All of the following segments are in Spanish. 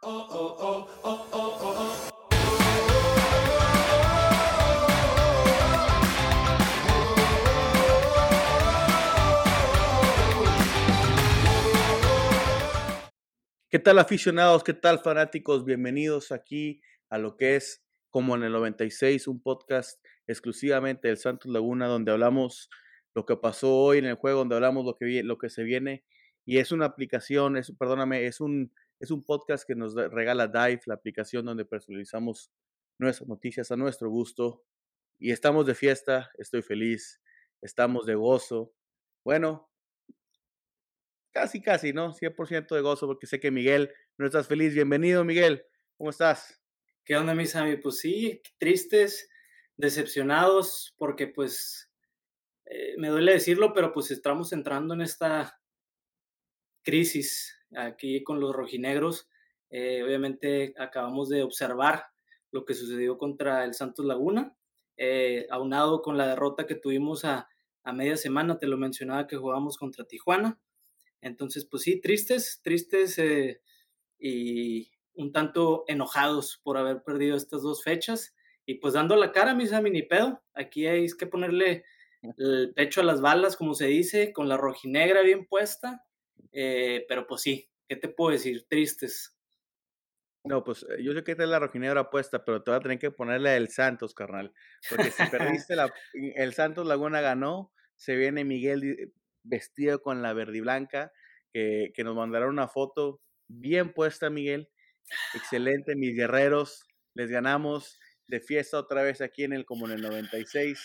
¿Qué tal aficionados? ¿Qué tal fanáticos? Bienvenidos aquí a lo que es como en el 96, un podcast exclusivamente del Santos Laguna donde hablamos lo que pasó hoy en el juego, donde hablamos lo que, lo que se viene. Y es una aplicación, es, perdóname, es un, es un podcast que nos regala Dive, la aplicación donde personalizamos nuestras noticias a nuestro gusto. Y estamos de fiesta, estoy feliz, estamos de gozo. Bueno, casi, casi, ¿no? 100% de gozo porque sé que Miguel no estás feliz. Bienvenido, Miguel. ¿Cómo estás? ¿Qué onda, mis amigos? Pues sí, tristes, decepcionados, porque pues eh, me duele decirlo, pero pues estamos entrando en esta crisis aquí con los rojinegros. Eh, obviamente acabamos de observar lo que sucedió contra el Santos Laguna, eh, aunado con la derrota que tuvimos a, a media semana, te lo mencionaba que jugamos contra Tijuana. Entonces, pues sí, tristes, tristes eh, y un tanto enojados por haber perdido estas dos fechas. Y pues dando la cara, mis ni pedo. Aquí hay que ponerle el pecho a las balas, como se dice, con la rojinegra bien puesta. Eh, pero pues sí, ¿qué te puedo decir? Tristes. No, pues eh, yo sé que esta es la rojinegra puesta, pero te voy a tener que ponerle el Santos, carnal. Porque si perdiste la, el Santos Laguna ganó, se viene Miguel vestido con la verde y blanca, que, que nos mandaron una foto bien puesta, Miguel. Excelente, mis guerreros. Les ganamos de fiesta otra vez aquí en el como en el 96.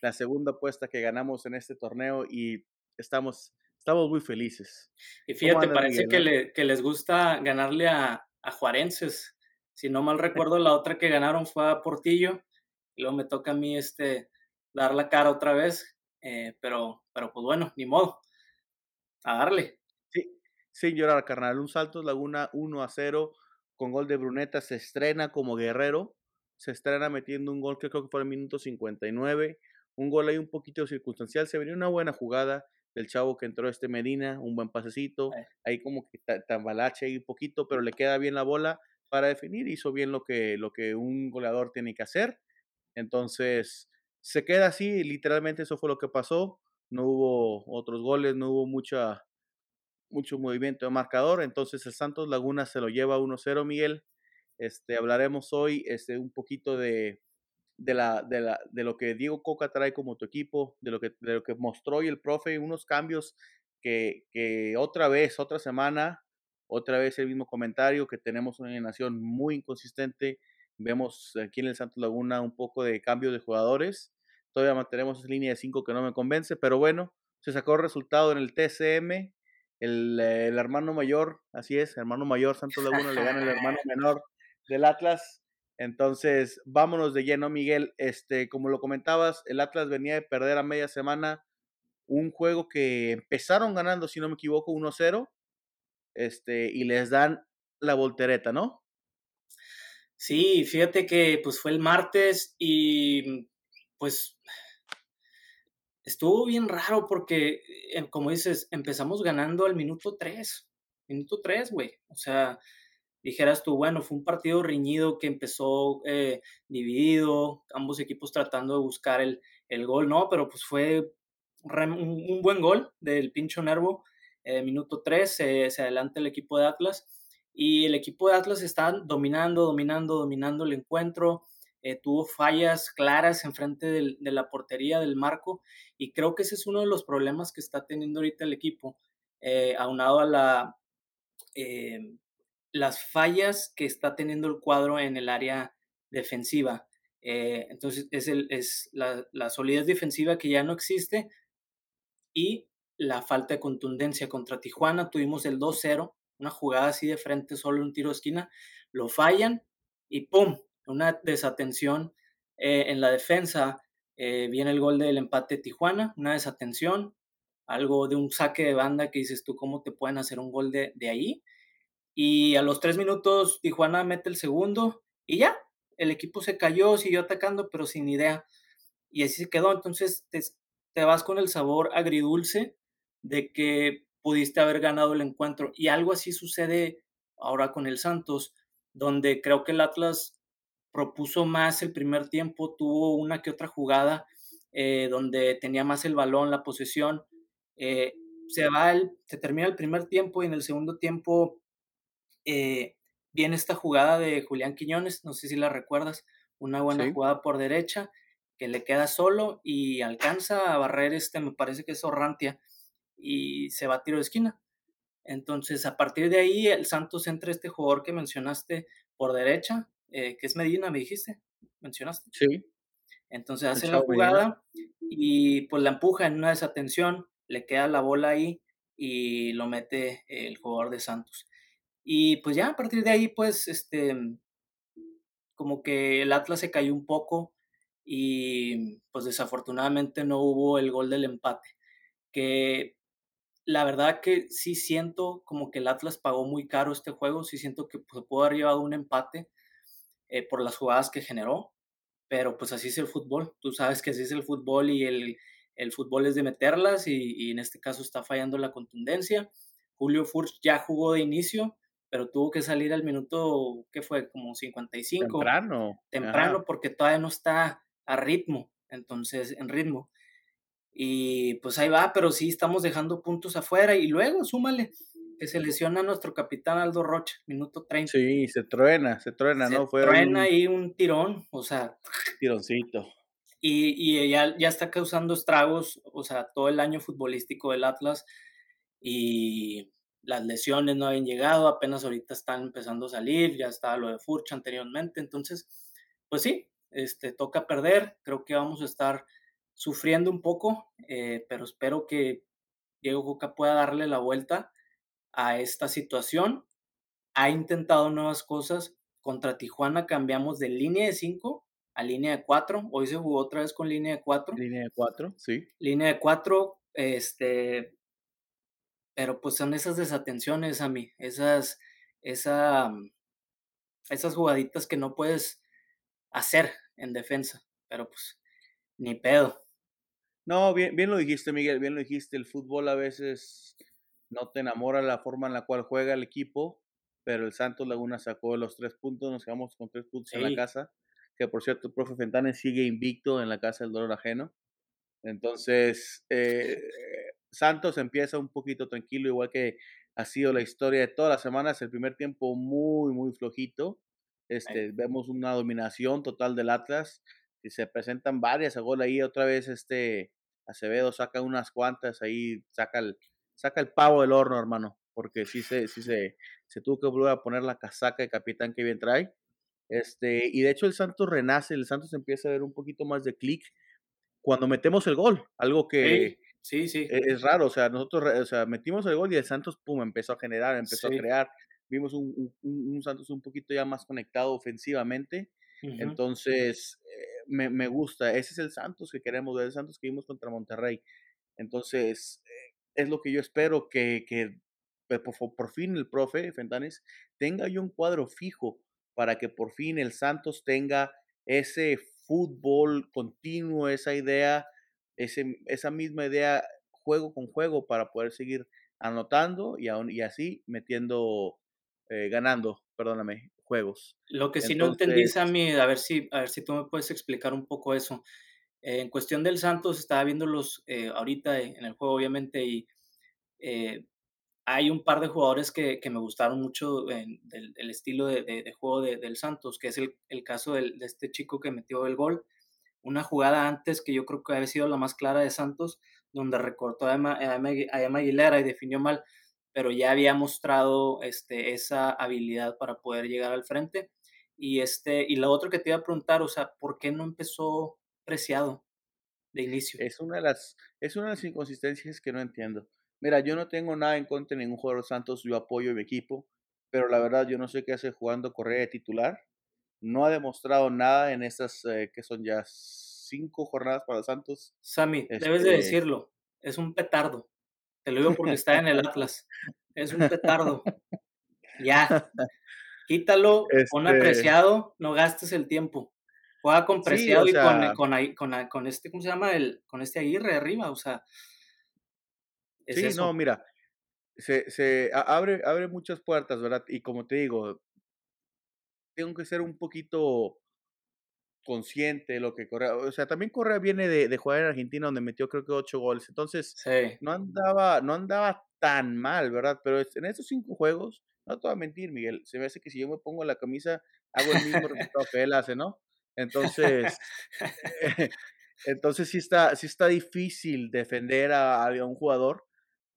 La segunda apuesta que ganamos en este torneo y estamos, estamos muy felices. Y fíjate, parece que, le, que, les gusta ganarle a, a Juarenses. Si no mal recuerdo, la otra que ganaron fue a Portillo. Y luego me toca a mí este, dar la cara otra vez. Eh, pero, pero pues bueno, ni modo. A darle. Sí, sin llorar, carnal. Un Saltos Laguna 1 a 0 con gol de Bruneta. Se estrena como guerrero. Se estrena metiendo un gol que creo que fue el minuto 59. Un gol ahí un poquito circunstancial. Se venía una buena jugada del chavo que entró este Medina, un buen pasecito. Eh. Ahí como que tambalache ahí un poquito, pero le queda bien la bola para definir. Hizo bien lo que, lo que un goleador tiene que hacer. Entonces, se queda así, literalmente eso fue lo que pasó. No hubo otros goles, no hubo mucha, mucho movimiento de marcador. Entonces el Santos Laguna se lo lleva 1-0, Miguel. Este, hablaremos hoy este, un poquito de, de, la, de, la, de lo que Diego Coca trae como tu equipo, de lo que, de lo que mostró y el profe, unos cambios que, que otra vez, otra semana, otra vez el mismo comentario, que tenemos una nación muy inconsistente. Vemos aquí en el Santos Laguna un poco de cambio de jugadores Todavía mantenemos esa línea de 5 que no me convence, pero bueno, se sacó el resultado en el TCM. El, el hermano mayor, así es, hermano mayor Santos Laguna le gana el hermano menor del Atlas. Entonces, vámonos de lleno, Miguel. Este, como lo comentabas, el Atlas venía de perder a media semana un juego que empezaron ganando, si no me equivoco, 1-0. Este, y les dan la voltereta, ¿no? Sí, fíjate que pues fue el martes y pues estuvo bien raro porque, eh, como dices, empezamos ganando al minuto 3, minuto 3, güey. O sea, dijeras tú, bueno, fue un partido reñido que empezó eh, dividido, ambos equipos tratando de buscar el, gol, ¿no? Pero pues fue un, buen gol del Pincho Nervo. Eh, minuto 3 se adelanta el equipo de Atlas y el equipo de Atlas está dominando, dominando, dominando el encuentro. Eh, tuvo fallas claras enfrente de, de la portería del marco y creo que ese es uno de los problemas que está teniendo ahorita el equipo, eh, aunado a la, eh, las fallas que está teniendo el cuadro en el área defensiva. entonces es, el, es la, la solidez defensiva que ya no existe y la falta de contundencia contra Tijuana. Tuvimos el 2-0, una jugada así de frente, solo un tiro de esquina, lo fallan y ¡pum! una desatención eh, en la defensa. Eh, viene el gol del empate de Tijuana, una desatención, algo de un saque de banda que dices tú, ¿cómo te pueden hacer un gol de, ahí? Y a los tres minutos Tijuana mete el segundo y ya, el equipo se cayó, siguió atacando, pero sin idea. Y así se quedó. Entonces te, te vas con el sabor agridulce de que pudiste haber ganado el encuentro. Y algo así sucede ahora con el Santos, donde creo que el Atlas propuso más el primer tiempo, tuvo una que otra jugada eh, donde tenía más el balón, la posesión. Eh, se va el, se termina el primer tiempo y en el segundo tiempo eh, viene esta jugada de Julián Quiñones, no sé si la recuerdas, una buena jugada por derecha que le queda solo y alcanza a barrer este, me parece que es Orrantia, y se va a tiro de esquina. Entonces, a partir de ahí, el Santos entra este jugador que mencionaste por derecha, eh, que es Medina, me dijiste, mencionaste. Sí. Entonces hace la jugada y pues la empuja en una desatención, le queda la bola ahí y lo mete el jugador de Santos. Y pues ya a partir de ahí, pues, este, como que el Atlas se cayó un poco y pues desafortunadamente no hubo el gol del empate, que la verdad que sí siento como que el Atlas pagó muy caro este juego, sí siento que pues, pudo haber llevado un empate eh, por las jugadas que generó, pero pues así es el fútbol, tú sabes que así es el fútbol y el, el fútbol es de meterlas y, y, en este caso está fallando la contundencia. Julio Furch ya jugó de inicio, pero tuvo que salir al minuto, ¿qué fue? Como 55. Temprano. Temprano, porque todavía no está a ritmo, entonces, en ritmo. Y pues ahí va, pero sí estamos dejando puntos afuera y luego súmale que se lesiona nuestro capitán Aldo Rocha, minuto 30. Sí, se truena, se truena, ¿no? Fue truena ahí un tirón, o sea. Tironcito. Y, y ya, ya está causando estragos, o sea, todo el año futbolístico del Atlas. Y las lesiones no habían llegado, apenas ahorita están empezando a salir, ya estaba lo de Furcha anteriormente, entonces, pues sí, este, toca perder, creo que vamos a estar sufriendo un poco, eh, pero espero que Diego Coca pueda darle la vuelta a esta situación. Ha intentado nuevas cosas, contra Tijuana cambiamos de línea de 5 a línea de 4, hoy se jugó otra vez con línea de 4. Línea de 4, sí. Línea de 4, este, pero pues son esas desatenciones a mí, esas, esa, mm, esas jugaditas que no puedes hacer en defensa, pero pues ni pedo. No, bien, bien lo dijiste, Miguel, bien lo dijiste, el fútbol a veces no te enamora la forma en la cual juega el equipo, pero el Santos Laguna sacó los tres puntos, nos quedamos con tres puntos en la casa, que por cierto el profe Fentanes sigue invicto en la casa del dolor ajeno. Entonces, eh, Santos empieza un poquito tranquilo, igual que ha sido la historia de todas las semanas. El primer tiempo muy, muy flojito. Este, vemos una dominación total del Atlas. Y se presentan varias a gol ahí. Otra vez este Acevedo saca unas cuantas ahí, saca el, saca el pavo del horno, hermano. Porque sí se, sí se, se tuvo que volver a poner la casaca de capitán que bien trae. Este, y de hecho el Santos renace, el Santos empieza a ver un poquito más de clic cuando metemos el gol, algo que, Sí, sí. E, es, raro, o sea, nosotros o sea, metimos el gol y el Santos, pum, empezó a generar, empezó a crear. Vimos un, un, Santos un poquito ya más conectado ofensivamente. Entonces, eh, me, me, gusta. Ese es el Santos que queremos ver, el Santos que vimos contra Monterrey. Entonces, eh, es lo que yo espero que, que pues, por, por, fin el profe Fentanes tenga yo un cuadro fijo para que por fin el Santos tenga ese fútbol continuo, esa idea ese, esa misma idea juego con juego para poder seguir anotando y, aún, y así metiendo, eh, ganando, perdóname, juegos. Lo que sí no entendí, mí a ver si, a ver si tú me puedes explicar un poco eso. Eh, en cuestión del Santos, estaba viéndolos eh, ahorita en el juego, obviamente, y hay un par de jugadores que, que me gustaron mucho del, estilo de, de, juego del Santos, que es el, el caso de este chico que metió el gol una jugada antes que yo creo que había sido la más clara de Santos, donde recortó a Emma, Aguilera y definió mal, pero ya había mostrado este, esa habilidad para poder llegar al frente. Y, este, y lo otro que te iba a preguntar, o sea, ¿por qué no empezó Preciado de inicio? Es una de las, es una de las inconsistencias que no entiendo. Mira, yo no tengo nada en contra de ningún jugador de Santos, yo apoyo a mi equipo, pero la verdad yo no sé qué hace jugando Correa de titular no ha demostrado nada en estas eh, que son ya cinco jornadas para Santos. Sammy, debes de este decirlo, es un petardo. Te lo digo porque está en el Atlas. Es un petardo. Ya. Quítalo, pon este apreciado, no gastes el tiempo. Juega con preciado y con, con, con, este, ¿cómo se llama? El, con este Aguirre arriba, o sea. sí, no, mira, se, se abre, abre muchas puertas, ¿verdad? Y como te digo, tengo que ser un poquito consciente de lo que Correa, o sea, también Correa viene de, de, jugar en Argentina donde metió creo que ocho goles, entonces sí. no andaba, no andaba tan mal, ¿verdad? Pero en esos cinco juegos, no te voy a mentir, Miguel, se me hace que si yo me pongo la camisa, hago el mismo resultado que él hace, ¿no? Entonces, entonces sí está, sí está difícil defender a, a un jugador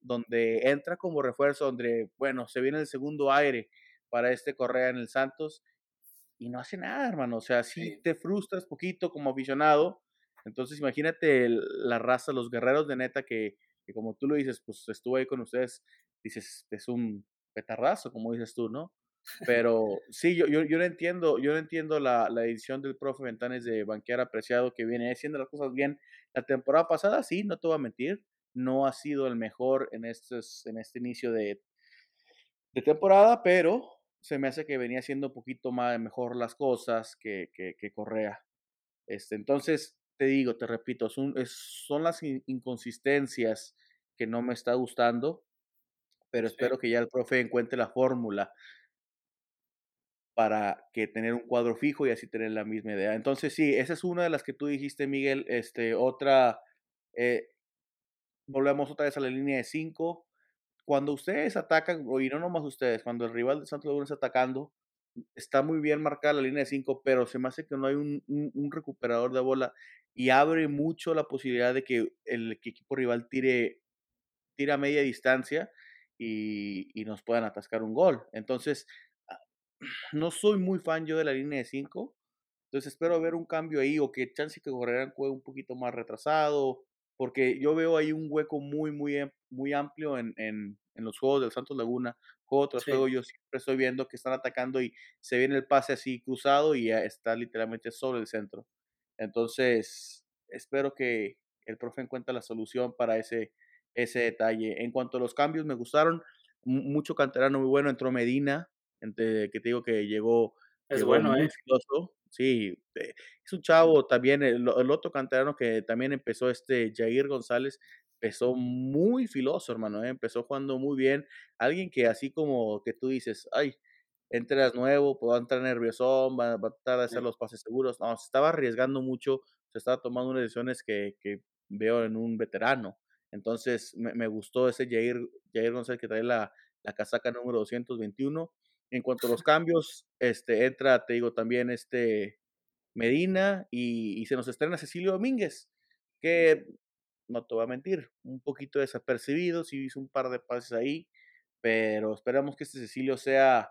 donde entra como refuerzo, donde, bueno, se viene el segundo aire para este Correa en el Santos y no hace nada, hermano. O sea, sí, Sí. te frustras poquito como aficionado. Entonces, imagínate el- la raza, los guerreros de neta que, que como tú lo dices, pues estuvo ahí con ustedes, dices, es un petardazo, como dices tú, ¿no? Pero sí, yo, yo, yo no entiendo, yo no entiendo la, la edición del profe Ventanes de banquear apreciado que viene haciendo las cosas bien. La temporada pasada, sí, no te voy a mentir, no ha sido el mejor en, estos, en este inicio de, de temporada, pero se me hace que venía haciendo un poquito más mejor las cosas que, que, que Correa. Este, entonces, te digo, te repito, son, es, son las in- inconsistencias que no me está gustando, pero Sí. espero que ya el profe encuentre la fórmula para que tener un cuadro fijo y así tener la misma idea. Entonces, sí, esa es una de las que tú dijiste, Miguel. Este, otra, eh, volvemos otra vez a la línea de 5. Cuando ustedes atacan, o y no nomás ustedes, cuando el rival de Santos Laguna está atacando, está muy bien marcada la línea de 5, pero se me hace que no hay un, recuperador de bola y abre mucho la posibilidad de que el equipo rival tire, tire a media distancia y, nos puedan atascar un gol. Entonces, ah, no soy muy fan yo de la línea de 5, entonces espero ver un cambio ahí o que chance que Correrán un poquito más retrasado, porque yo veo ahí un hueco muy, muy, muy amplio en, en, en los juegos del Santos Laguna. Juego tras Sí. juego yo siempre estoy viendo que están atacando y se viene el pase así cruzado y ya está literalmente sobre el centro. Entonces, espero que el profe encuentre la solución para ese, ese detalle. En cuanto a los cambios, me gustaron. mu- Mucho canterano muy bueno. Entró Medina, entre, que te digo que llegó Es Llegó bueno, muy ¿eh? filoso, sí, eh, es un chavo también, el, el otro canterano que también empezó, este Jair González, empezó muy filoso, hermano, eh, empezó jugando muy bien, alguien que así como que tú dices, ay, entras nuevo, pues va a entrar nerviosón, va, va a tratar de hacer los pases seguros, no, se estaba arriesgando mucho, se estaba tomando unas decisiones que, que veo en un veterano, entonces me, me gustó ese Jair, Jair González que trae la, la casaca número 221, en cuanto a los cambios, este, entra, te digo, también este Medina y, y se nos estrena Cecilio Domínguez, que no te voy a mentir, un poquito desapercibido, sí hizo un par de pases ahí, pero esperamos que este Cecilio sea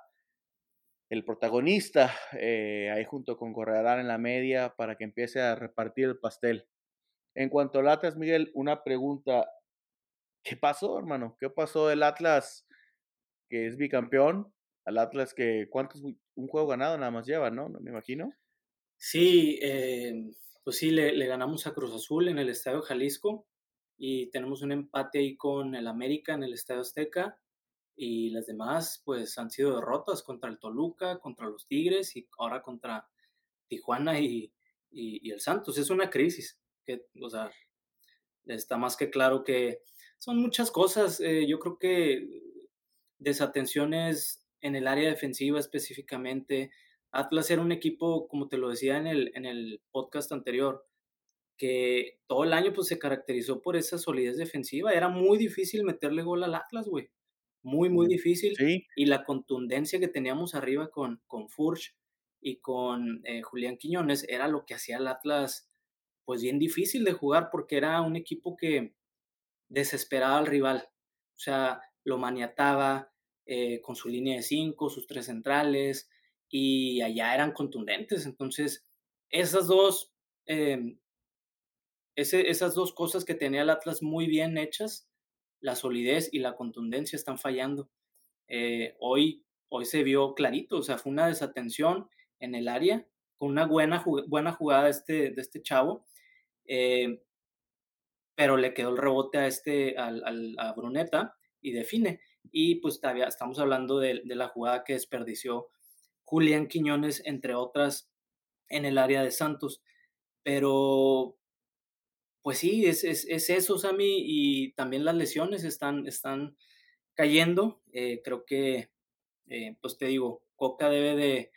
el protagonista eh, ahí junto con Correarán en la media para que empiece a repartir el pastel. En cuanto al Atlas, Miguel, una pregunta. ¿Qué pasó, hermano? ¿Qué pasó del Atlas que es bicampeón? Al Atlas que, ¿cuántos? Un juego ganado nada más lleva, ¿no? Me imagino. Sí, eh, pues sí, le, ganamos a Cruz Azul en el Estadio Jalisco y tenemos un empate ahí con el América en el Estadio Azteca y las demás pues han sido derrotas contra el Toluca, contra los Tigres y ahora contra Tijuana y, y- y el Santos. Es una crisis, que, o sea, está más que claro que son muchas cosas. eh, yo creo que desatenciones en el área defensiva específicamente. Atlas era un equipo, como te lo decía en el, en el podcast anterior, que todo el año pues se caracterizó por esa solidez defensiva. Era muy difícil meterle gol al Atlas, güey. Muy, muy Mm, difícil. Sí, Y la contundencia que teníamos arriba con, con Furch y con eh, Julián Quiñones era lo que hacía al Atlas pues bien difícil de jugar porque era un equipo que desesperaba al rival. O sea, lo maniataba eh, con su línea de cinco, sus tres centrales, y allá eran contundentes. Entonces, esas dos, ese, esas dos cosas que tenía el Atlas muy bien hechas, la solidez y la contundencia están fallando. Eh, hoy, hoy se vio clarito, o sea, fue una desatención en el área, con una buena, buena jugada de este, de este chavo, eh, pero le quedó el rebote a, este, al, a Bruneta y define. Y pues todavía estamos hablando de, la jugada que desperdició Julián Quiñones, entre otras, en el área de Santos. Pero, pues sí, es, es, es eso, Sammy, y también las lesiones están, están cayendo. Eh, creo que, eh, pues te digo, Coca debe de,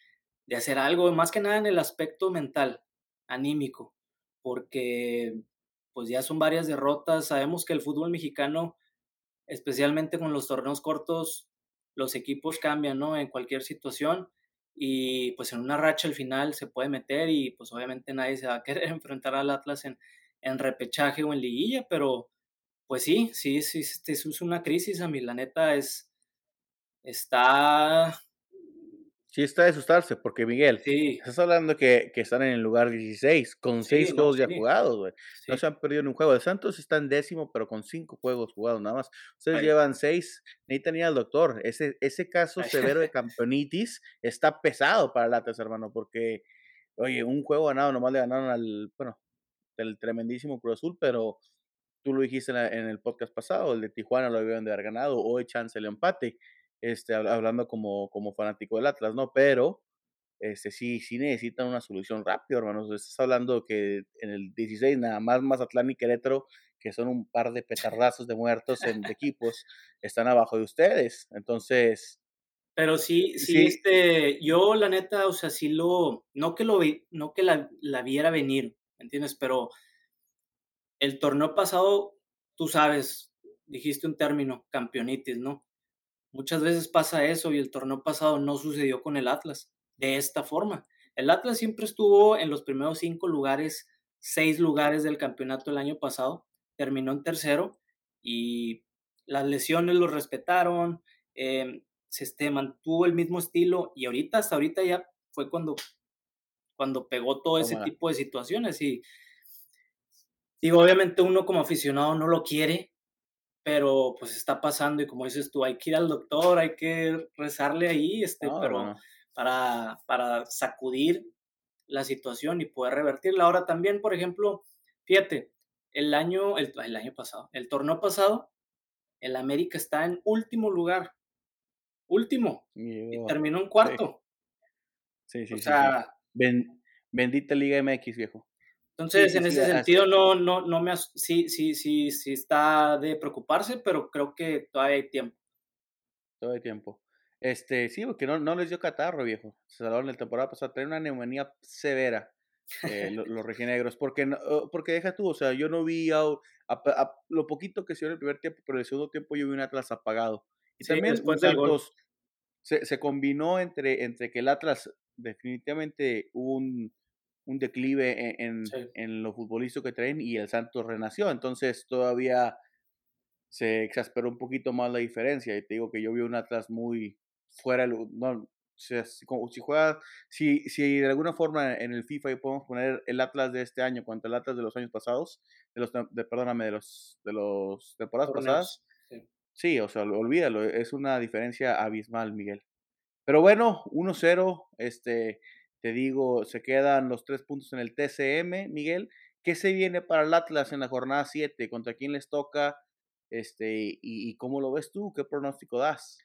de hacer algo, más que nada en el aspecto mental, anímico, porque pues ya son varias derrotas. Sabemos que el fútbol mexicano, especialmente con los torneos cortos, los equipos cambian, ¿no? En cualquier situación y pues en una racha al final se puede meter y pues obviamente nadie se va a querer enfrentar al Atlas en, en repechaje o en liguilla, pero pues sí, sí, sí, sí, es una crisis a mí, la neta es, está Sí está de asustarse, porque Miguel, Sí. estás hablando que, que están en el lugar 16, con Sí, 6 no, juegos ya sí. jugados, güey. No se han perdido ni un juego. El Santos está en décimo, pero con 5 juegos jugados nada más. Ustedes Ay. llevan 6. Necesitan ir al doctor. Ese, ese caso Ay. severo de campeonitis está pesado para el Atlas, hermano, porque, oye, un juego ganado, nomás le ganaron al, bueno, el tremendísimo Cruz Azul, pero tú lo dijiste en, la- en el podcast pasado, el de Tijuana lo habían de haber ganado, hoy chance el empate, este, hab- hablando como, como fanático del Atlas, ¿no? Pero este, sí, sí necesitan una solución rápido, hermanos. Estás hablando que en el 16 nada más Mazatlán y Querétaro, que son un par de petardazos de muertos en de equipos, están abajo de ustedes. Entonces, Pero sí, sí, sí, este, yo la neta, o sea, sí lo, no que lo no que la, la viera venir, ¿me entiendes? Pero el torneo pasado, tú sabes, dijiste un término, campeonitis, ¿no? Muchas veces pasa eso y el torneo pasado no sucedió con el Atlas de esta forma. El Atlas siempre estuvo en los primeros cinco lugares, seis lugares del campeonato el año pasado, terminó en tercero y las lesiones lo respetaron, eh, se este, mantuvo el mismo estilo y ahorita, hasta ahorita ya fue cuando, cuando pegó todo ese tipo de situaciones y digo, obviamente uno como aficionado no lo quiere, pero pues está pasando y como dices tú, hay que ir al doctor, hay que rezarle ahí, este, pero para, para sacudir la situación y poder revertirla. Ahora también, por ejemplo, fíjate, el año, el, el año pasado, el torneo pasado, el América está en último lugar, último, y terminó en cuarto. sí, sí, O sí, sí. sea, Ben- bendita Liga MX, viejo. Entonces sí, en sí, ese sentido no, no, no me, sí, sí, sí, sí está de preocuparse, pero creo que todavía hay tiempo. Todo el tiempo. Este, sí, porque no, no les dio catarro, viejo. Se salvaron la temporada pasada. Traen una neumonía severa eh, lo- los rojinegros. Porque, oh, porque deja tú, o sea, yo no vi a, a- a- lo poquito que se dio en el primer tiempo, pero en el segundo tiempo yo vi un Atlas apagado. Y Sí, también después del gol. Se, se combinó entre, entre que el Atlas definitivamente hubo un, un declive en, en, Sí. en lo futbolístico que traen y el Santos renació. Entonces todavía se exasperó un poquito más la diferencia. Y te digo que yo vi un Atlas muy fuera, no, si, como- si juega, si, si de alguna forma en el FIFA podemos poner el Atlas de este año contra el Atlas de los años pasados, de los, de, perdóname, de los, de los temporadas pasadas, sí, o sea, olvídalo, es una diferencia abismal, Miguel. Pero bueno, 1-0, este, te digo, se quedan los tres puntos en el TCM, Miguel. ¿Qué se viene para el Atlas en la jornada 7? ¿Contra quién les toca? Este, y, y cómo lo ves tú? ¿Qué pronóstico das?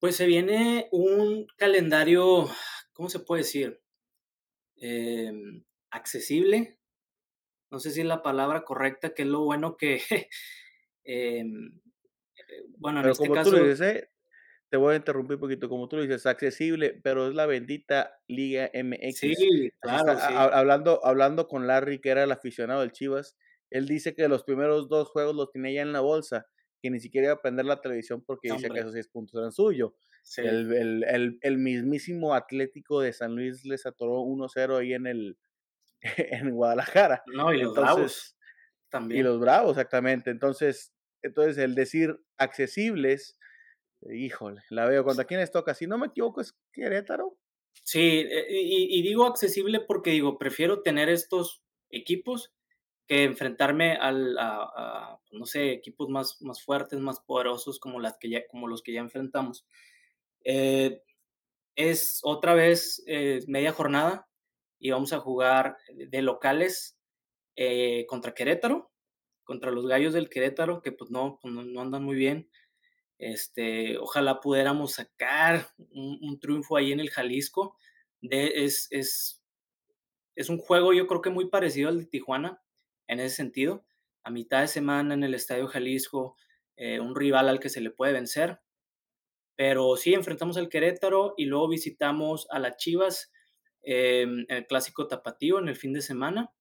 Pues se viene un calendario, ¿cómo se puede decir? Em, accesible. No sé si es la palabra correcta, que es lo bueno que, em, eh, bueno, en este como tú caso, dices, ¿eh? Te voy a interrumpir un poquito, como tú lo dices, accesible, pero es la bendita Liga MX. sí, claro, está, sí. a- a- hablando, hablando con Larry, que era el aficionado del Chivas, él dice que los primeros dos juegos los tenía ya en la bolsa, que ni siquiera iba a prender la televisión porque decía que esos seis puntos eran suyos. sí. El, el, el, el mismísimo Atlético de San Luis les atoró 1-0 ahí en el en Guadalajara. No, y los bravos Entonces, y también. los bravos, exactamente. Entonces, entonces el decir accesibles, híjole, la veo. ¿Contra quiénes toca? Si no me equivoco, es Querétaro. Sí, eh, y, digo accesible porque digo, prefiero tener estos equipos que enfrentarme al, a, a, no sé, equipos más, más fuertes, más poderosos como, las que ya, como los que ya enfrentamos. Eh, es otra vez eh, media jornada y vamos a jugar de locales contra Querétaro, contra los gallos del Querétaro, que pues no, pues, no, no andan muy bien. Este, ojalá pudiéramos sacar un, un, triunfo ahí en el Jalisco. Es un juego yo creo que muy parecido al de Tijuana en ese sentido. A mitad de semana en el Estadio Jalisco, eh, un rival al que se le puede vencer. Pero sí, enfrentamos al Querétaro y luego visitamos a las Chivas, em, el clásico tapatío en el fin de semana.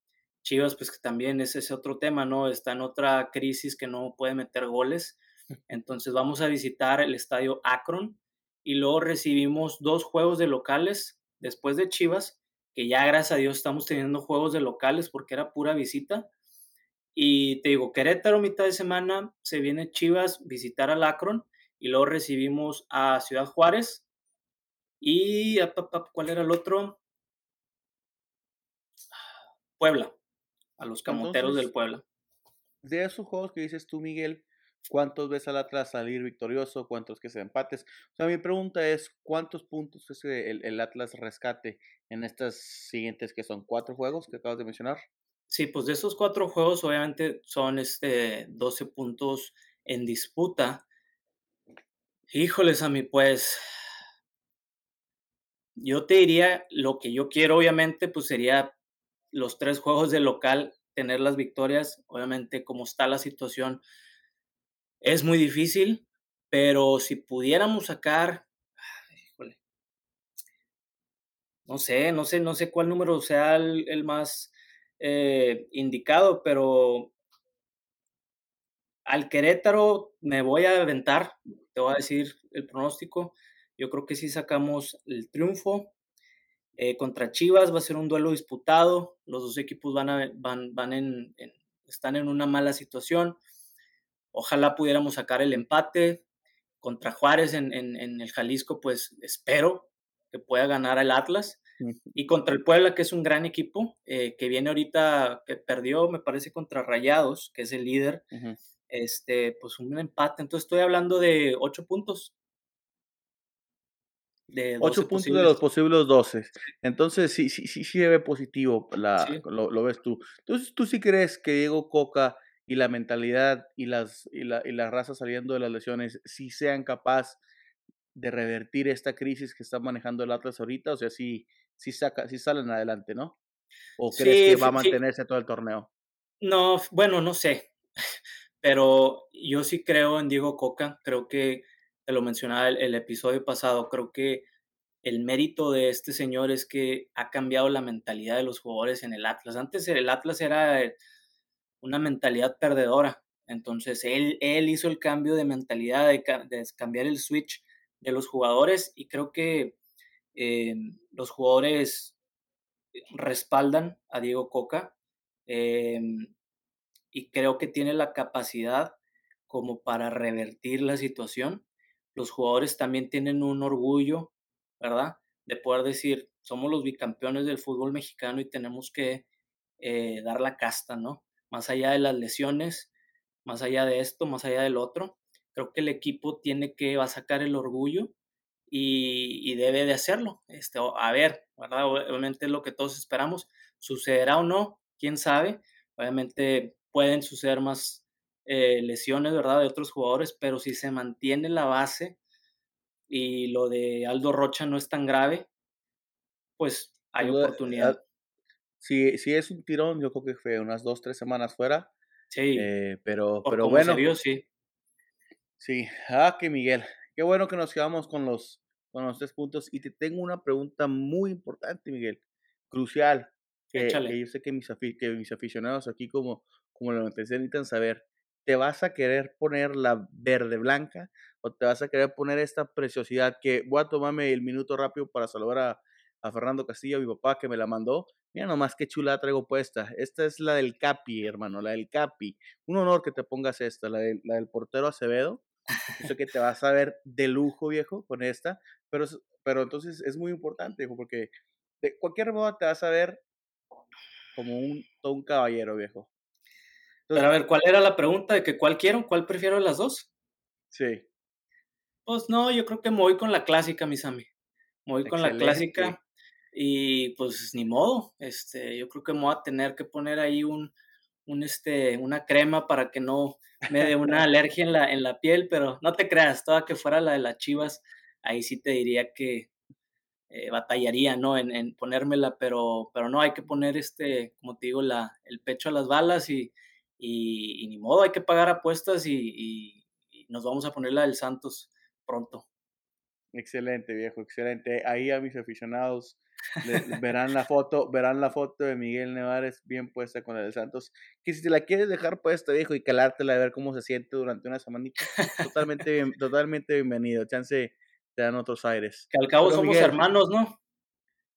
Chivas, pues que también es ese otro tema, ¿no? Está en otra crisis que no puede meter goles. Entonces vamos a visitar el estadio Akron y luego recibimos dos juegos de locales después de Chivas, que ya gracias a Dios estamos teniendo juegos de locales porque era pura visita. Y te digo, Querétaro mitad de semana, se viene Chivas visitar al Akron y luego recibimos a Ciudad Juárez y ¿cuál era el otro? Puebla, a los camoteros del Puebla. De esos juegos que dices tú, Miguel, ¿cuántos ves al Atlas salir victorioso? ¿Cuántos que se empates? O sea, mi pregunta es, ¿cuántos puntos es el, el Atlas rescate en estas siguientes que son cuatro juegos que acabas de mencionar? Sí, pues de esos cuatro juegos obviamente son este 12 puntos en disputa. Híjoles a mí, pues yo te diría lo que yo quiero obviamente pues sería los tres juegos de local tener las victorias. Obviamente como está la situación es muy difícil, pero si pudiéramos sacar híjole, no sé, no sé, no sé cuál número sea el más eh, indicado, pero al Querétaro me voy a aventar, te voy a decir el pronóstico. Yo creo que sí sacamos el triunfo. Eh, contra Chivas va a ser un duelo disputado. Los dos equipos van, a, van, van en, están en una mala situación. Ojalá pudiéramos sacar el empate. Contra Juárez en, en el Jalisco, pues espero que pueda ganar el Atlas. Y contra el Puebla, que es un gran equipo, eh, que viene ahorita, que perdió, me parece, contra Rayados, que es el líder, este, pues un empate. Entonces estoy hablando de ocho puntos. De ocho puntos de los posibles 12. Entonces sí, sí, sí, sí ve positivo, la, lo, ves tú. Entonces tú sí crees que Diego Coca y la mentalidad y las, y la, y la raza saliendo de las lesiones sí sean capaz de revertir esta crisis que está manejando el Atlas ahorita, o sea, sí, sí, saca, sí salen adelante, ¿no? ¿O crees que va a mantenerse todo el torneo? No, bueno, no sé, pero yo sí creo en Diego Coca, creo que, te lo mencionaba el, el episodio pasado, creo que el mérito de este señor es que ha cambiado la mentalidad de los jugadores en el Atlas. Antes el Atlas era una mentalidad perdedora, entonces él, él hizo el cambio de mentalidad, de, cambiar el switch de los jugadores y creo que eh, los jugadores respaldan a Diego Coca eh, y creo que tiene la capacidad como para revertir la situación. Los jugadores también tienen un orgullo, ¿verdad? De poder decir, somos los bicampeones del fútbol mexicano y tenemos que eh, dar la casta, ¿no? Más allá de las lesiones, más allá de esto, más allá del otro, creo que el equipo tiene que va a sacar el orgullo y, debe de hacerlo. Este, a ver, ¿verdad? Obviamente es lo que todos esperamos. ¿Sucederá o no? ¿Quién sabe? Obviamente pueden suceder más eh, lesiones, ¿verdad? De otros jugadores, pero si se mantiene la base y lo de Aldo Rocha no es tan grave, pues hay oportunidad. Si, si es un tirón, yo creo que fue unas dos, tres semanas fuera. Sí. Eh, pero, pero bueno. sí. Sí, ah, que Miguel. Qué bueno que nos quedamos con los, con los tres puntos. Y te tengo una pregunta muy importante, Miguel. Crucial. Que, yo sé que mis, que mis aficionados aquí, como, como lo necesitan saber. ¿Te vas a querer poner la verde blanca o te vas a querer poner esta preciosidad que voy a tomarme el minuto rápido para saludar a, a Fernando Castillo, mi papá, que me la mandó. Mira nomás qué chula traigo puesta. Esta es la del Capi, hermano, la del Capi. Un honor que te pongas esta, la, la del portero Acevedo. Yo sé que te vas a ver de lujo, viejo, con esta, pero, pero entonces es muy importante, viejo, porque de cualquier modo te vas a ver como un, todo un caballero, viejo. pero a ver, ¿cuál era la pregunta de que cuál quiero? ¿Cuál prefiero de las dos? Sí. Pues no, yo creo que me voy con la clásica, mis amigos. Me voy con la clásica y pues ni modo. Este, yo creo que me voy a tener que poner ahí un, un este, una crema para que no me dé una alergia en la, en la piel, pero no te creas, toda que fuera la de las chivas, ahí sí te diría que eh, batallaría, ¿no? En, en, ponérmela, pero, pero no, hay que poner este, como te digo, la, el pecho a las balas y, y, ni modo, hay que pagar apuestas y, y nos vamos a poner la del Santos pronto. Excelente, viejo, excelente. Ahí a mis aficionados verán la foto, verán la foto de Miguel Nevares bien puesta con el Santos. Que si te la quieres dejar puesta, viejo, y calártela a ver cómo se siente durante una semanita, totalmente, totalmente bienvenido. Chance te dan otros aires. Que al cabo somos hermanos, ¿no?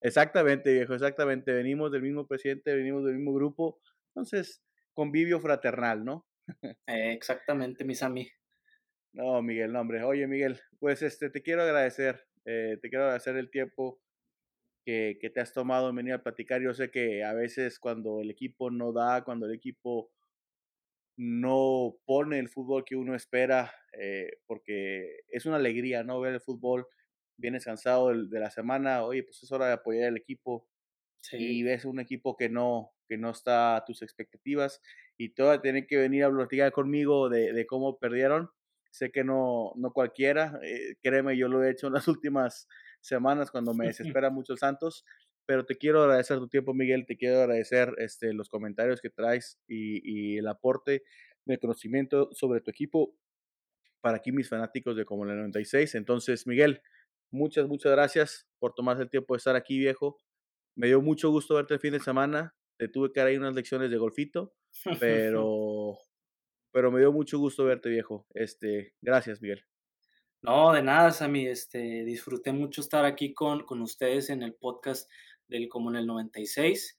Exactamente, viejo, exactamente. Venimos del mismo presidente, venimos del mismo grupo. Entonces, convivio fraternal, ¿no? Eh, exactamente, mis amigos. No, Miguel, no, hombre. Oye, Miguel, pues este, te quiero agradecer, eh, te quiero agradecer el tiempo que, que, te has tomado en venir a platicar. Yo sé que a veces cuando el equipo no da, cuando el equipo no pone el fútbol que uno espera, eh, porque es una alegría, ¿no? Ver el fútbol, vienes cansado de, la semana, oye, pues es hora de apoyar al equipo. Y ves un equipo que no, que no está a tus expectativas y todo tiene que venir a platicar conmigo de, de cómo perdieron Sé que no, no cualquiera, eh, créeme, yo lo he hecho en las últimas semanas cuando me desespera mucho el Santos, pero te quiero agradecer tu tiempo, Miguel, te quiero agradecer este, los comentarios que traes y, el aporte de conocimiento sobre tu equipo para aquí mis fanáticos de Como el 96. Entonces, Miguel, muchas, muchas gracias por tomarse el tiempo de estar aquí, viejo. Me dio mucho gusto verte el fin de semana. Te tuve que dar ahí unas lecciones de golfito, pero pero me dio mucho gusto verte, viejo. Este, gracias, Miguel. No, de nada, Sammy. Este, disfruté mucho estar aquí con, con ustedes en el podcast del Como en el 96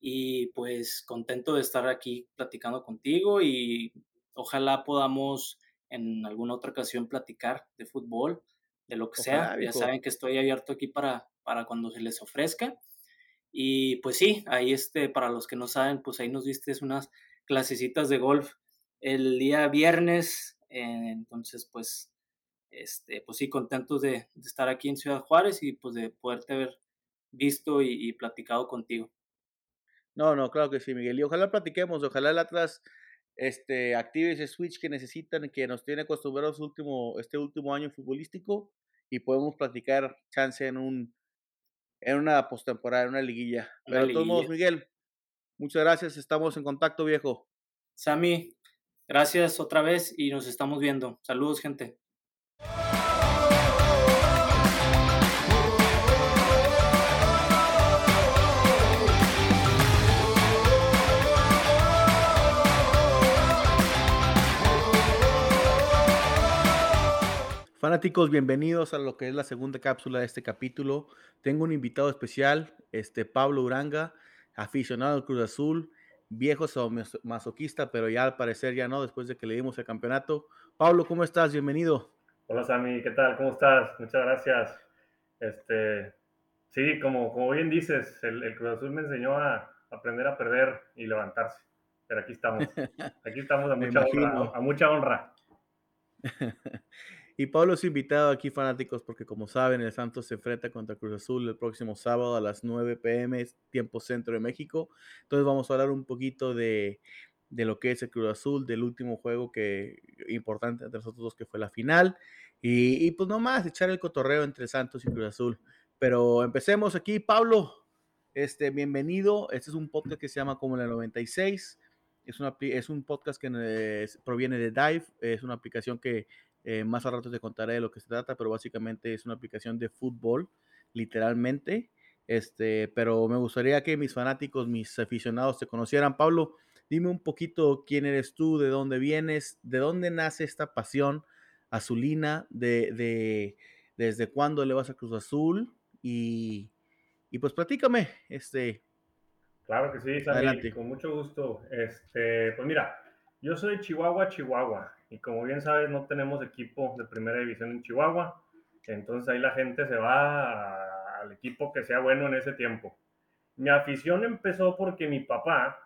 y pues contento de estar aquí platicando contigo y ojalá podamos en alguna otra ocasión platicar de fútbol, de lo que sea. Ya saben que estoy abierto aquí para, para cuando se les ofrezca. Y pues sí, ahí este, para los que no saben, pues ahí nos diste unas clasecitas de golf el día viernes. Eh, entonces, pues, este, pues sí, contentos de, estar aquí en Ciudad Juárez y pues de poderte haber visto y, platicado contigo. No, no, claro que sí, Miguel. Y ojalá platiquemos, ojalá el Atlas este, active ese switch que necesitan, que nos tiene acostumbrados último, este último año futbolístico y podemos platicar chance en un en una postemporada, en una liguilla. Pero de todos modos, Miguel, muchas gracias, estamos en contacto, viejo. Sammy, Gracias otra vez y nos estamos viendo. Saludos, gente. Fanáticos, bienvenidos a lo que es la segunda cápsula de este capítulo. Tengo un invitado especial, este Pablo Uranga, aficionado al Cruz Azul, viejo masoquista, pero ya al parecer ya no, después de que le dimos el campeonato. Pablo, ¿cómo estás? Bienvenido. Hola Sammy, ¿qué tal? ¿Cómo estás? Muchas gracias. Este, sí, como, como bien dices, el, Cruz Azul me enseñó a aprender a perder y levantarse. Pero aquí estamos. Aquí estamos a mucha honra. A mucha honra. Y Pablo es invitado aquí, fanáticos, porque como saben, el Santos se enfrenta contra Cruz Azul el próximo sábado a las 9 pm, tiempo centro de México. Entonces vamos a hablar un poquito de, lo que es el Cruz Azul, del último juego que importante entre nosotros dos, que fue la final. Y, y pues nomás, echar el cotorreo entre Santos y Cruz Azul. Pero empecemos aquí, Pablo. Este, bienvenido. Este es un podcast que se llama Como la 96. Es, una, es un podcast que eh, proviene de Dive. Es una aplicación que eh, más a rato te contaré de lo que se trata, pero básicamente es una aplicación de fútbol, literalmente. Este, pero me gustaría que mis fanáticos, mis aficionados te conocieran. Pablo, dime un poquito quién eres tú, de dónde vienes, de dónde nace esta pasión azulina, de, de desde cuándo le vas a Cruz Azul y, y pues platícame, este. Claro que sí, Sammy, con mucho gusto. Este, pues mira, yo soy Chihuahua, Chihuahua. Y como bien sabes, no tenemos equipo de primera división en Chihuahua. Entonces ahí la gente se va al equipo que sea bueno en ese tiempo. Mi afición empezó porque mi papá,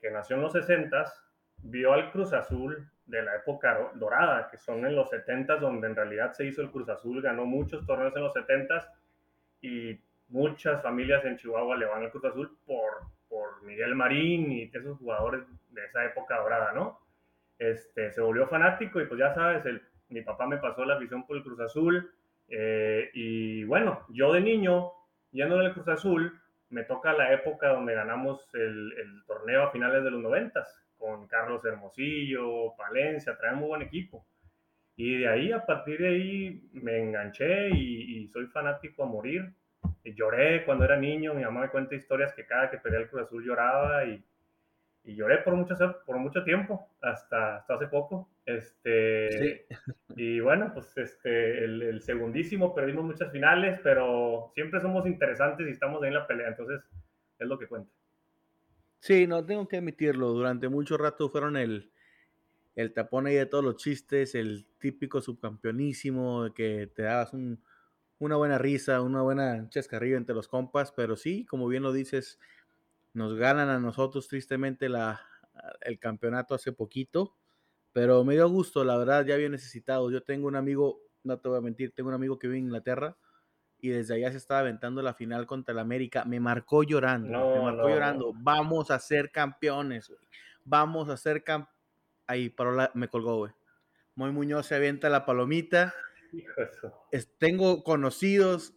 que nació en los 60 vio al Cruz Azul de la época dorada, que son en los 70 donde en realidad se hizo el Cruz Azul, ganó muchos torneos en los 70 y muchas familias en Chihuahua le van al Cruz Azul por, por Miguel Marín y esos jugadores de esa época dorada, ¿no? Este, se volvió fanático y pues ya sabes, el, mi papá me pasó la afición por el Cruz Azul eh, y bueno, yo de niño, yendo del Cruz Azul, me toca la época donde ganamos el, torneo a finales de los noventas con Carlos Hermosillo, Palencia, traían muy buen equipo. Y de ahí, a partir de ahí, me enganché y, soy fanático a morir. Y lloré cuando era niño, mi mamá me cuenta historias que cada que perdía el Cruz Azul lloraba y, y lloré por mucho, por mucho tiempo, hasta, hasta hace poco. Este, Y bueno, pues este, el, el, segundísimo, perdimos muchas finales, pero siempre somos interesantes y estamos ahí en la pelea, entonces es lo que cuenta. Sí, no, tengo que admitirlo, durante mucho rato fueron el, el tapón ahí de todos los chistes, el típico subcampeonísimo, que te dabas una buena risa, una buena chascarrillo entre los compas, pero sí, como bien lo dices, nos ganan a nosotros tristemente la, el campeonato hace poquito, pero me dio gusto, la verdad, ya había necesitado. Yo tengo un amigo, no te voy a mentir, tengo un amigo que vive en Inglaterra y desde allá se estaba aventando la final contra el América. Me marcó llorando, me marcó llorando. Vamos a ser campeones, Vamos a ser campeones Ahí parola, me colgó, güey. Muy Muñoz se avienta la palomita. tengo conocidos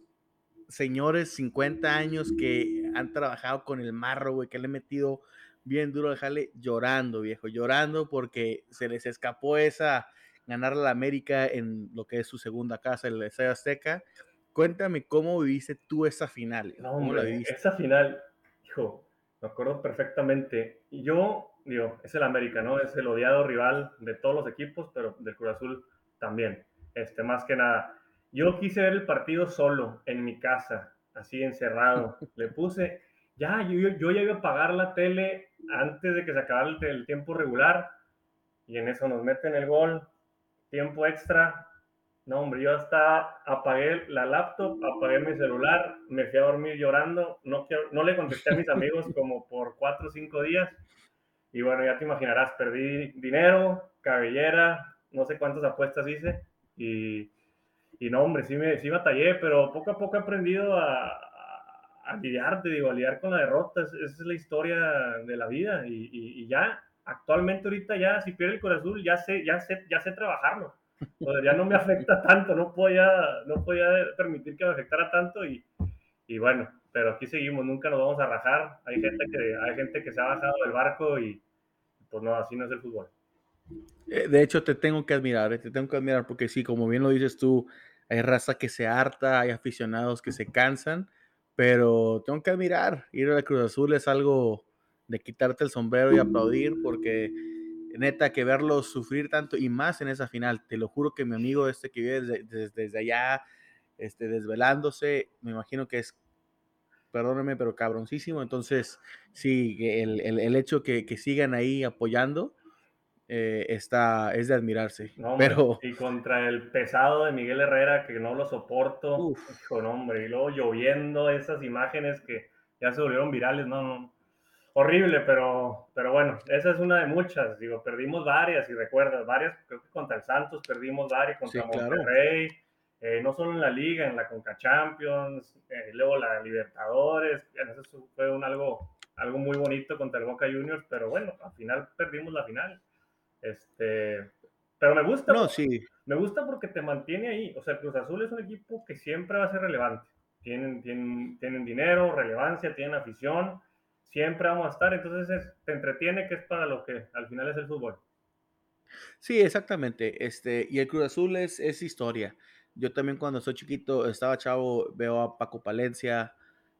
señores 50 años que han trabajado con el marro, güey, que le he metido bien duro dejarle llorando, viejo, llorando porque se les escapó esa ganar la América en lo que es su segunda casa, el Estadio Azteca. Cuéntame cómo viviste tú esa final. ¿Cómo la viviste? Esa final, hijo, me acuerdo perfectamente. Yo digo, es el América, ¿no? Es el odiado rival de todos los equipos, pero del Cruz Azul también. Este, más que nada. Yo quise ver el partido solo, en mi casa, así encerrado. Le puse, ya, yo, yo ya iba a pagar la tele antes de que se acabara el, el tiempo regular, y en eso nos meten el gol, tiempo extra. No, hombre, yo hasta apagué la laptop, apagué mi celular, me fui a dormir llorando, no, no le contesté a mis amigos como por cuatro o cinco días y bueno, ya te imaginarás, perdí dinero, cabellera, no sé cuántas apuestas hice. Y, y no, hombre, sí, me, sí batallé, pero poco a poco he aprendido a, a, lidiar, te digo, a lidiar con la derrota. esa es la historia de la vida. Y, y, ya, actualmente ahorita ya, si pierde el corazón, ya sé, ya sé, ya sé trabajarlo. O ya no me afecta tanto, no podía, no podía permitir que me afectara tanto y, y bueno, pero aquí seguimos, nunca nos vamos a rajar. Hay gente que, hay gente que se ha bajado del barco y pues no, así no es el fútbol. Eh, de hecho, te tengo que admirar, eh, te tengo que admirar porque sí, como bien lo dices tú, hay raza que se harta, hay aficionados que se cansan, pero tengo que admirar, ir a la Cruz Azul es algo de quitarte el sombrero y aplaudir porque neta que verlos sufrir tanto y más en esa final, te lo juro que mi amigo este que vive desde, desde allá, este, desvelándose, me imagino que es perdónenme, pero cabroncísimo. Entonces, sí, el, hecho que, sigan ahí apoyando eh, está, es de admirarse. pero... Y contra el pesado de Miguel Herrera, que no lo soporto, con hombre, y luego lloviendo esas imágenes que ya se volvieron virales, no, no. Horrible, pero, pero bueno, esa es una de muchas. Digo, perdimos varias, y recuerdas, varias, creo que contra el Santos perdimos varias, contra Monterrey. Eh, no solo en la liga, en la Conca Champions, eh, luego la Libertadores, eso fue un algo, algo muy bonito contra el Boca Juniors, pero bueno, al final perdimos la final. Este, pero me gusta, no, sí. me gusta porque te mantiene ahí, o sea, Cruz Azul es un equipo que siempre va a ser relevante, tienen, tienen, tienen dinero, relevancia, tienen afición, siempre vamos a estar, entonces te entretiene que es para lo que al final es el fútbol. Sí, exactamente, este, y el Cruz Azul es, es historia. Yo también cuando soy chiquito, estaba chavo, veo a Paco Palencia,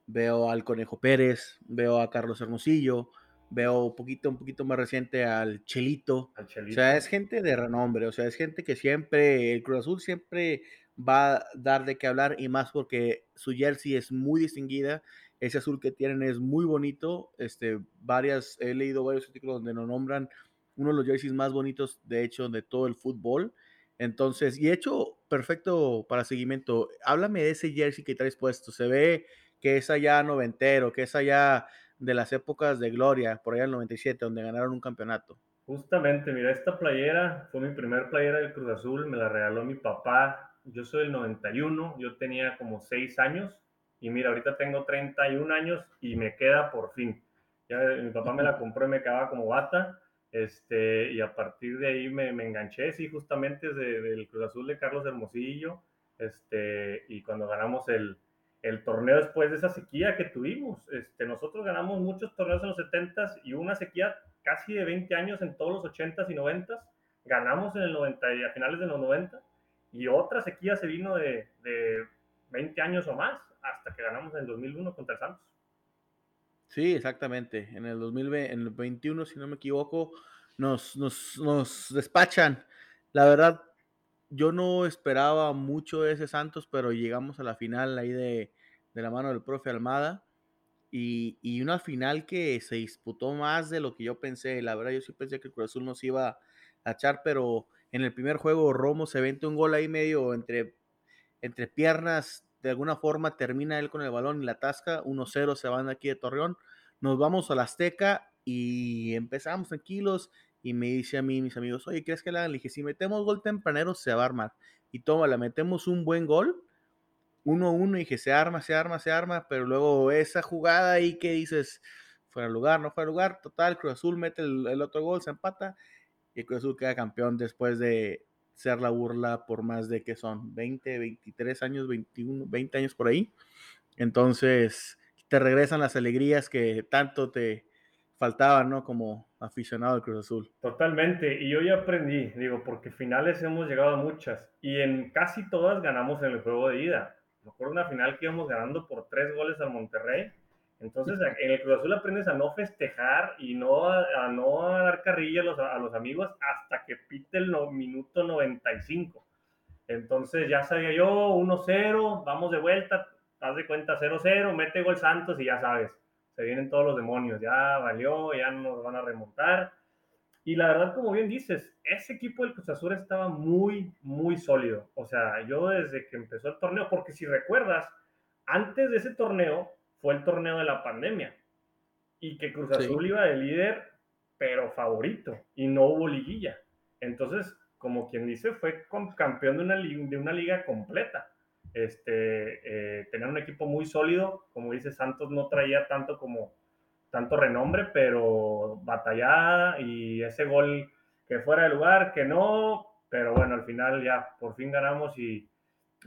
veo al Conejo Pérez, veo a Carlos Hermosillo, veo un poquito, un poquito más reciente al Chelito. O sea, es gente de renombre, o sea, es gente que siempre, el Cruz Azul siempre va a dar de qué hablar y más porque su jersey es muy distinguida, ese azul que tienen es muy bonito, este, varias, he leído varios artículos donde nos nombran uno de los jerseys más bonitos, de hecho, de todo el fútbol. Entonces, y hecho perfecto para seguimiento. Háblame de ese jersey que traes puesto. Se ve que es allá noventero, que es allá de las épocas de gloria, por allá el 97, donde ganaron un campeonato. Justamente, mira, esta playera fue mi primer playera del Cruz Azul, me la regaló mi papá. Yo soy del 91, yo tenía como 6 años y mira, ahorita tengo 31 años y me queda por fin. Ya mi papá me la compró y me quedaba como bata este, y a partir de ahí me, me enganché, sí, justamente desde del Cruz Azul de Carlos Hermosillo. Este, y cuando ganamos el, el, torneo después de esa sequía que tuvimos, este, nosotros ganamos muchos torneos en los 70s y una sequía casi de 20 años en todos los 80s y 90s. ganamos en el 90 a finales de los 90 y otra sequía se vino de, de 20 años o más hasta que ganamos en el 2001 contra el Santos. Sí, exactamente. En el 2020, en el 21, si no me equivoco, nos, nos, nos despachan. La verdad, yo no esperaba mucho de ese Santos, pero llegamos a la final ahí de, de la mano del profe Almada. Y, y, una final que se disputó más de lo que yo pensé. La verdad, yo sí pensé que el Cruz Azul nos iba a echar, pero en el primer juego Romo se vente un gol ahí medio entre, entre piernas. De alguna forma termina él con el balón y la tasca. 1-0 se van aquí de Torreón. Nos vamos a la Azteca y empezamos tranquilos. Y me dice a mí, mis amigos, oye, ¿crees que la hagan? Le dije, si metemos gol tempranero, se va a armar. Y toma, la metemos un buen gol 1-1 y que se arma, se arma, se arma, pero luego esa jugada ahí que dices, fuera lugar, no fuera lugar, total, Cruz Azul mete el, otro gol, se empata y Cruz Azul queda campeón después de ser la burla por más de que son 20, 23 años, 21, 20 años por ahí. Entonces, te regresan las alegrías que tanto te faltaban, ¿no? Como aficionado al Cruz Azul. Totalmente, y yo ya aprendí, digo, porque finales hemos llegado a muchas y en casi todas ganamos en el juego de ida me acuerdo una final que íbamos ganando por tres goles al Monterrey. Entonces, en el Cruz Azul aprendes a no festejar y no a, no dar carrilla a los, a los, amigos hasta que pite el minuto 95. Entonces, ya sabía yo, 1-0, vamos de vuelta, haz de cuenta 0-0, mete gol Santos y ya sabes, se vienen todos los demonios, ya valió, ya nos van a remontar. Y la verdad, como bien dices, ese equipo del Cruz Azul estaba muy, muy sólido. O sea, yo desde que empezó el torneo, porque si recuerdas, antes de ese torneo fue el torneo de la pandemia. Y que Cruz Azul iba de líder, pero favorito. Y no hubo liguilla. Entonces, como quien dice, fue campeón de una, de una liga completa. Este, eh, tener un equipo muy sólido, como dice Santos, no traía tanto como tanto renombre, pero batallada y ese gol que fuera de lugar, que no, pero bueno, al final ya por fin ganamos y,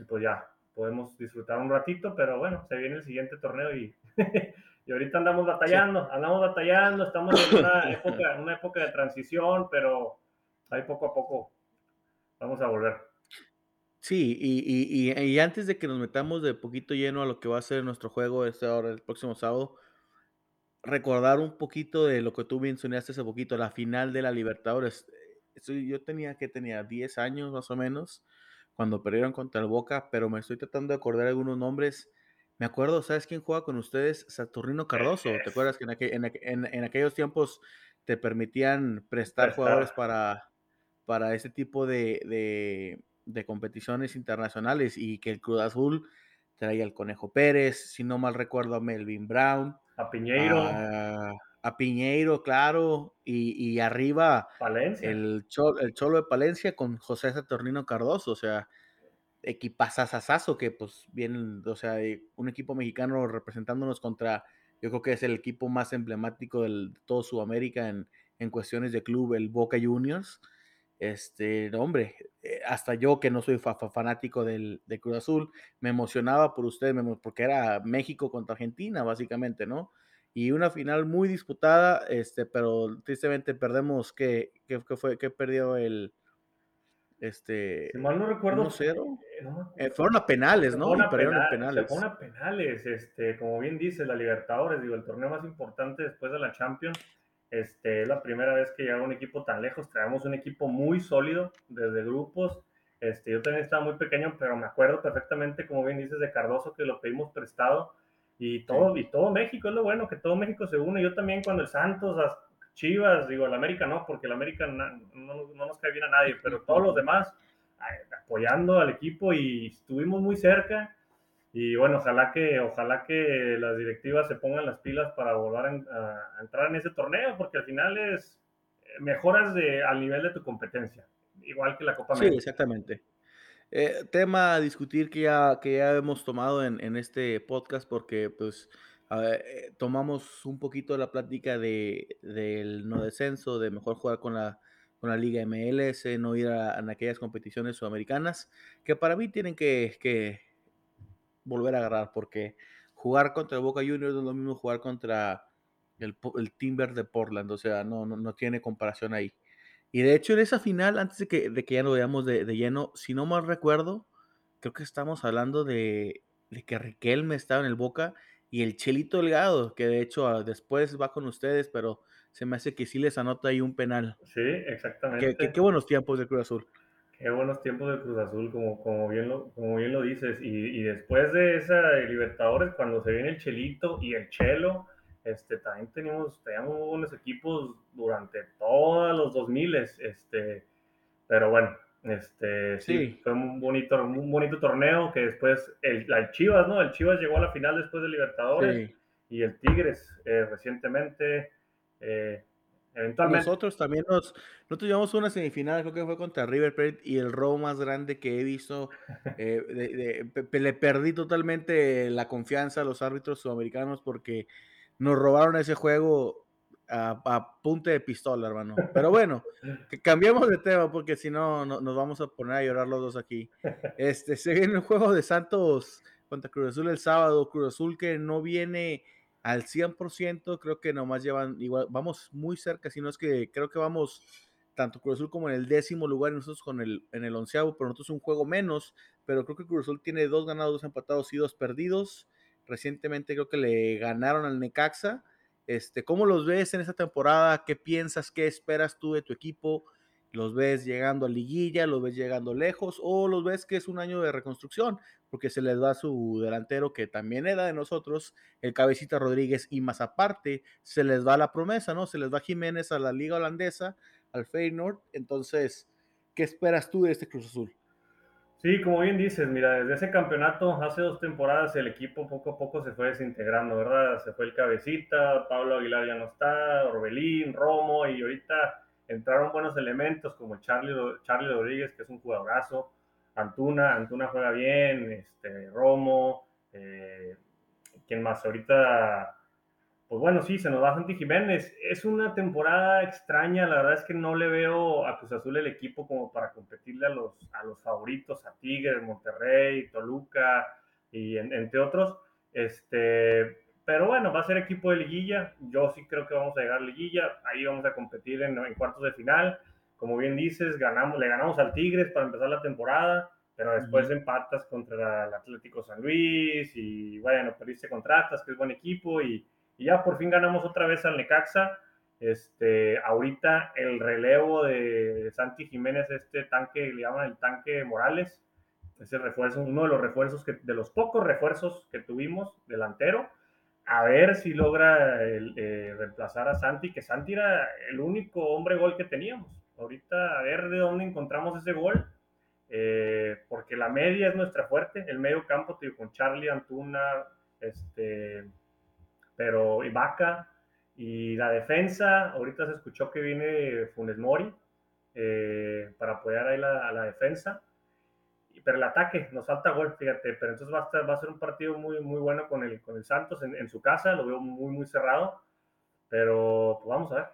pues ya podemos disfrutar un ratito, pero bueno, se viene el siguiente torneo y, y ahorita andamos batallando, andamos batallando, estamos en una época, una época de transición, pero ahí poco a poco vamos a volver. Sí, y, y, y, antes de que nos metamos de poquito lleno a lo que va a ser nuestro juego este ahora el próximo sábado, recordar un poquito de lo que tú mencionaste hace poquito, la final de la Libertadores. Yo tenía que tenía 10 años más o menos cuando perdieron contra el Boca, pero me estoy tratando de acordar algunos nombres. Me acuerdo, ¿sabes quién juega con ustedes? Saturnino Cardoso. ¿Te acuerdas que en, aquellos tiempos te permitían prestar jugadores para, para ese tipo de, de competiciones internacionales y que el Cruz Azul traía al Conejo Pérez, si no mal recuerdo a Melvin Brown, a Piñeiro. A, Piñeiro, claro. Y, arriba El, cholo, el Cholo de Palencia con José Saturnino Cardoso. O sea, equipazazazazo que pues vienen, o sea, un equipo mexicano representándonos contra, yo creo que es el equipo más emblemático de todo Sudamérica en, en cuestiones de club, el Boca Juniors. Este, hombre, eh, hasta yo que no soy fanático del, de Cruz Azul, me emocionaba por ustedes, porque era México contra Argentina, básicamente, ¿no? Y una final muy disputada, este, pero tristemente perdemos, que, fue, que perdió el, este, si mal no recuerdo, eh, fueron a penales, ¿no? y perdieron penales. Fueron a penales, este, como bien dice, la Libertadores, digo, el torneo más importante después de la Champions este, es la primera vez que llega un equipo tan lejos. Traemos un equipo muy sólido desde grupos. Este, yo también estaba muy pequeño, pero me acuerdo perfectamente, como bien dices, de Cardoso, que lo pedimos prestado. Y todo, y todo México, es lo bueno, que todo México se une. Yo también cuando el Santos, Chivas, digo, el América no, porque el América no, no, nos cae bien a nadie, pero todos los demás apoyando al equipo y estuvimos muy cerca y bueno, ojalá que, ojalá que las directivas se pongan las pilas para volver a, entrar en ese torneo, porque al final es eh, mejoras de, al nivel de tu competencia, igual que la Copa América. Sí, exactamente. Eh, tema a discutir que ya, que ya hemos tomado en, en este podcast, porque pues eh, tomamos un poquito la plática de, del no descenso, de mejor jugar con la, con la Liga MLS, no ir a, a aquellas competiciones sudamericanas, que para mí tienen que, que volver a agarrar, porque jugar contra Boca Juniors es lo mismo jugar contra el, Timber de Portland, o sea, no, no, tiene comparación ahí. Y de hecho, en esa final, antes de que, de que ya lo veamos de, lleno, si no mal recuerdo, creo que estamos hablando de, de que Riquelme estaba en el Boca y el Chelito Delgado, que de hecho ah, después va con ustedes, pero se me hace que sí les anota ahí un penal. Sí, exactamente. Qué, qué, buenos tiempos de Cruz Azul. Qué buenos tiempos de Cruz Azul, como, como, bien, lo, como bien lo dices. Y, y después de esa de Libertadores, cuando se viene el Chelito y el Chelo, este, también teníamos, teníamos buenos equipos durante todos los 2000, este, pero bueno, este, sí. fue un bonito, un bonito torneo que después el, Chivas, ¿no? El Chivas llegó a la final después de Libertadores y el Tigres eh, recientemente, eh, eventualmente. Nosotros también nos, nosotros llevamos una semifinal, creo que fue contra River Plate y el robo más grande que he visto, eh, le perdí totalmente la confianza a los árbitros sudamericanos porque nos robaron ese juego a, a punta de pistola, hermano. Pero bueno, que cambiemos de tema porque si no, nos vamos a poner a llorar los dos aquí. Este, se viene el juego de Santos contra Cruz Azul el sábado. Cruz Azul que no viene al 100%, creo que nomás llevan igual, vamos muy cerca, si no es que creo que vamos tanto Cruz Azul como en el décimo lugar y nosotros con el, en el onceavo, pero nosotros un juego menos, pero creo que Cruz Azul tiene dos ganados, dos empatados y dos perdidos. Recientemente creo que le ganaron al Necaxa. Este, ¿Cómo los ves en esta temporada? ¿Qué piensas? ¿Qué esperas tú de tu equipo? ¿Los ves llegando a liguilla? ¿Los ves llegando lejos? ¿O los ves que es un año de reconstrucción? Porque se les va su delantero que también era de nosotros, el Cabecita Rodríguez, y más aparte se les va la promesa, ¿no? Se les va Jiménez a la Liga Holandesa, al Feyenoord. Entonces, ¿qué esperas tú de este Cruz Azul? Sí, como bien dices, mira, desde ese campeonato, hace dos temporadas, el equipo poco a poco se fue desintegrando, ¿verdad? Se fue el Cabecita, Pablo Aguilar ya no está, Orbelín, Romo, y ahorita entraron buenos elementos como Charlie, Charlie Rodríguez, que es un jugadorazo, Antuna, Antuna juega bien, este, Romo, eh, ¿quién más? Ahorita pues bueno, sí, se nos va Santi Jiménez. Es una temporada extraña, la verdad es que no le veo a Cruz Azul el equipo como para competirle a los, a los favoritos, a Tigres, Monterrey, Toluca y entre otros. Este, pero bueno, va a ser equipo de liguilla. Yo sí creo que vamos a llegar a liguilla. Ahí vamos a competir en, cuartos de final. Como bien dices, ganamos, le ganamos al Tigres para empezar la temporada, pero después empatas contra el Atlético San Luis y bueno, perdiste contratas, que es buen equipo y y ya por fin ganamos otra vez al Necaxa. Este, ahorita el relevo de Santi Jiménez, este tanque, le llaman el tanque Morales, ese refuerzo, uno de los refuerzos, que, de los pocos refuerzos que tuvimos delantero, a ver si logra eh, reemplazar a Santi, que Santi era el único hombre gol que teníamos. Ahorita a ver de dónde encontramos ese gol, eh, porque la media es nuestra fuerte, el medio campo, con Charlie Antuna, este, pero Ibaka y la defensa, ahorita se escuchó que viene Funes Mori eh, para apoyar ahí a la defensa. Pero el ataque, nos falta gol, fíjate. Pero entonces va a, va a ser un partido muy, muy bueno con el, con el Santos en, su casa. Lo veo muy, muy cerrado. Pero pues, vamos a ver.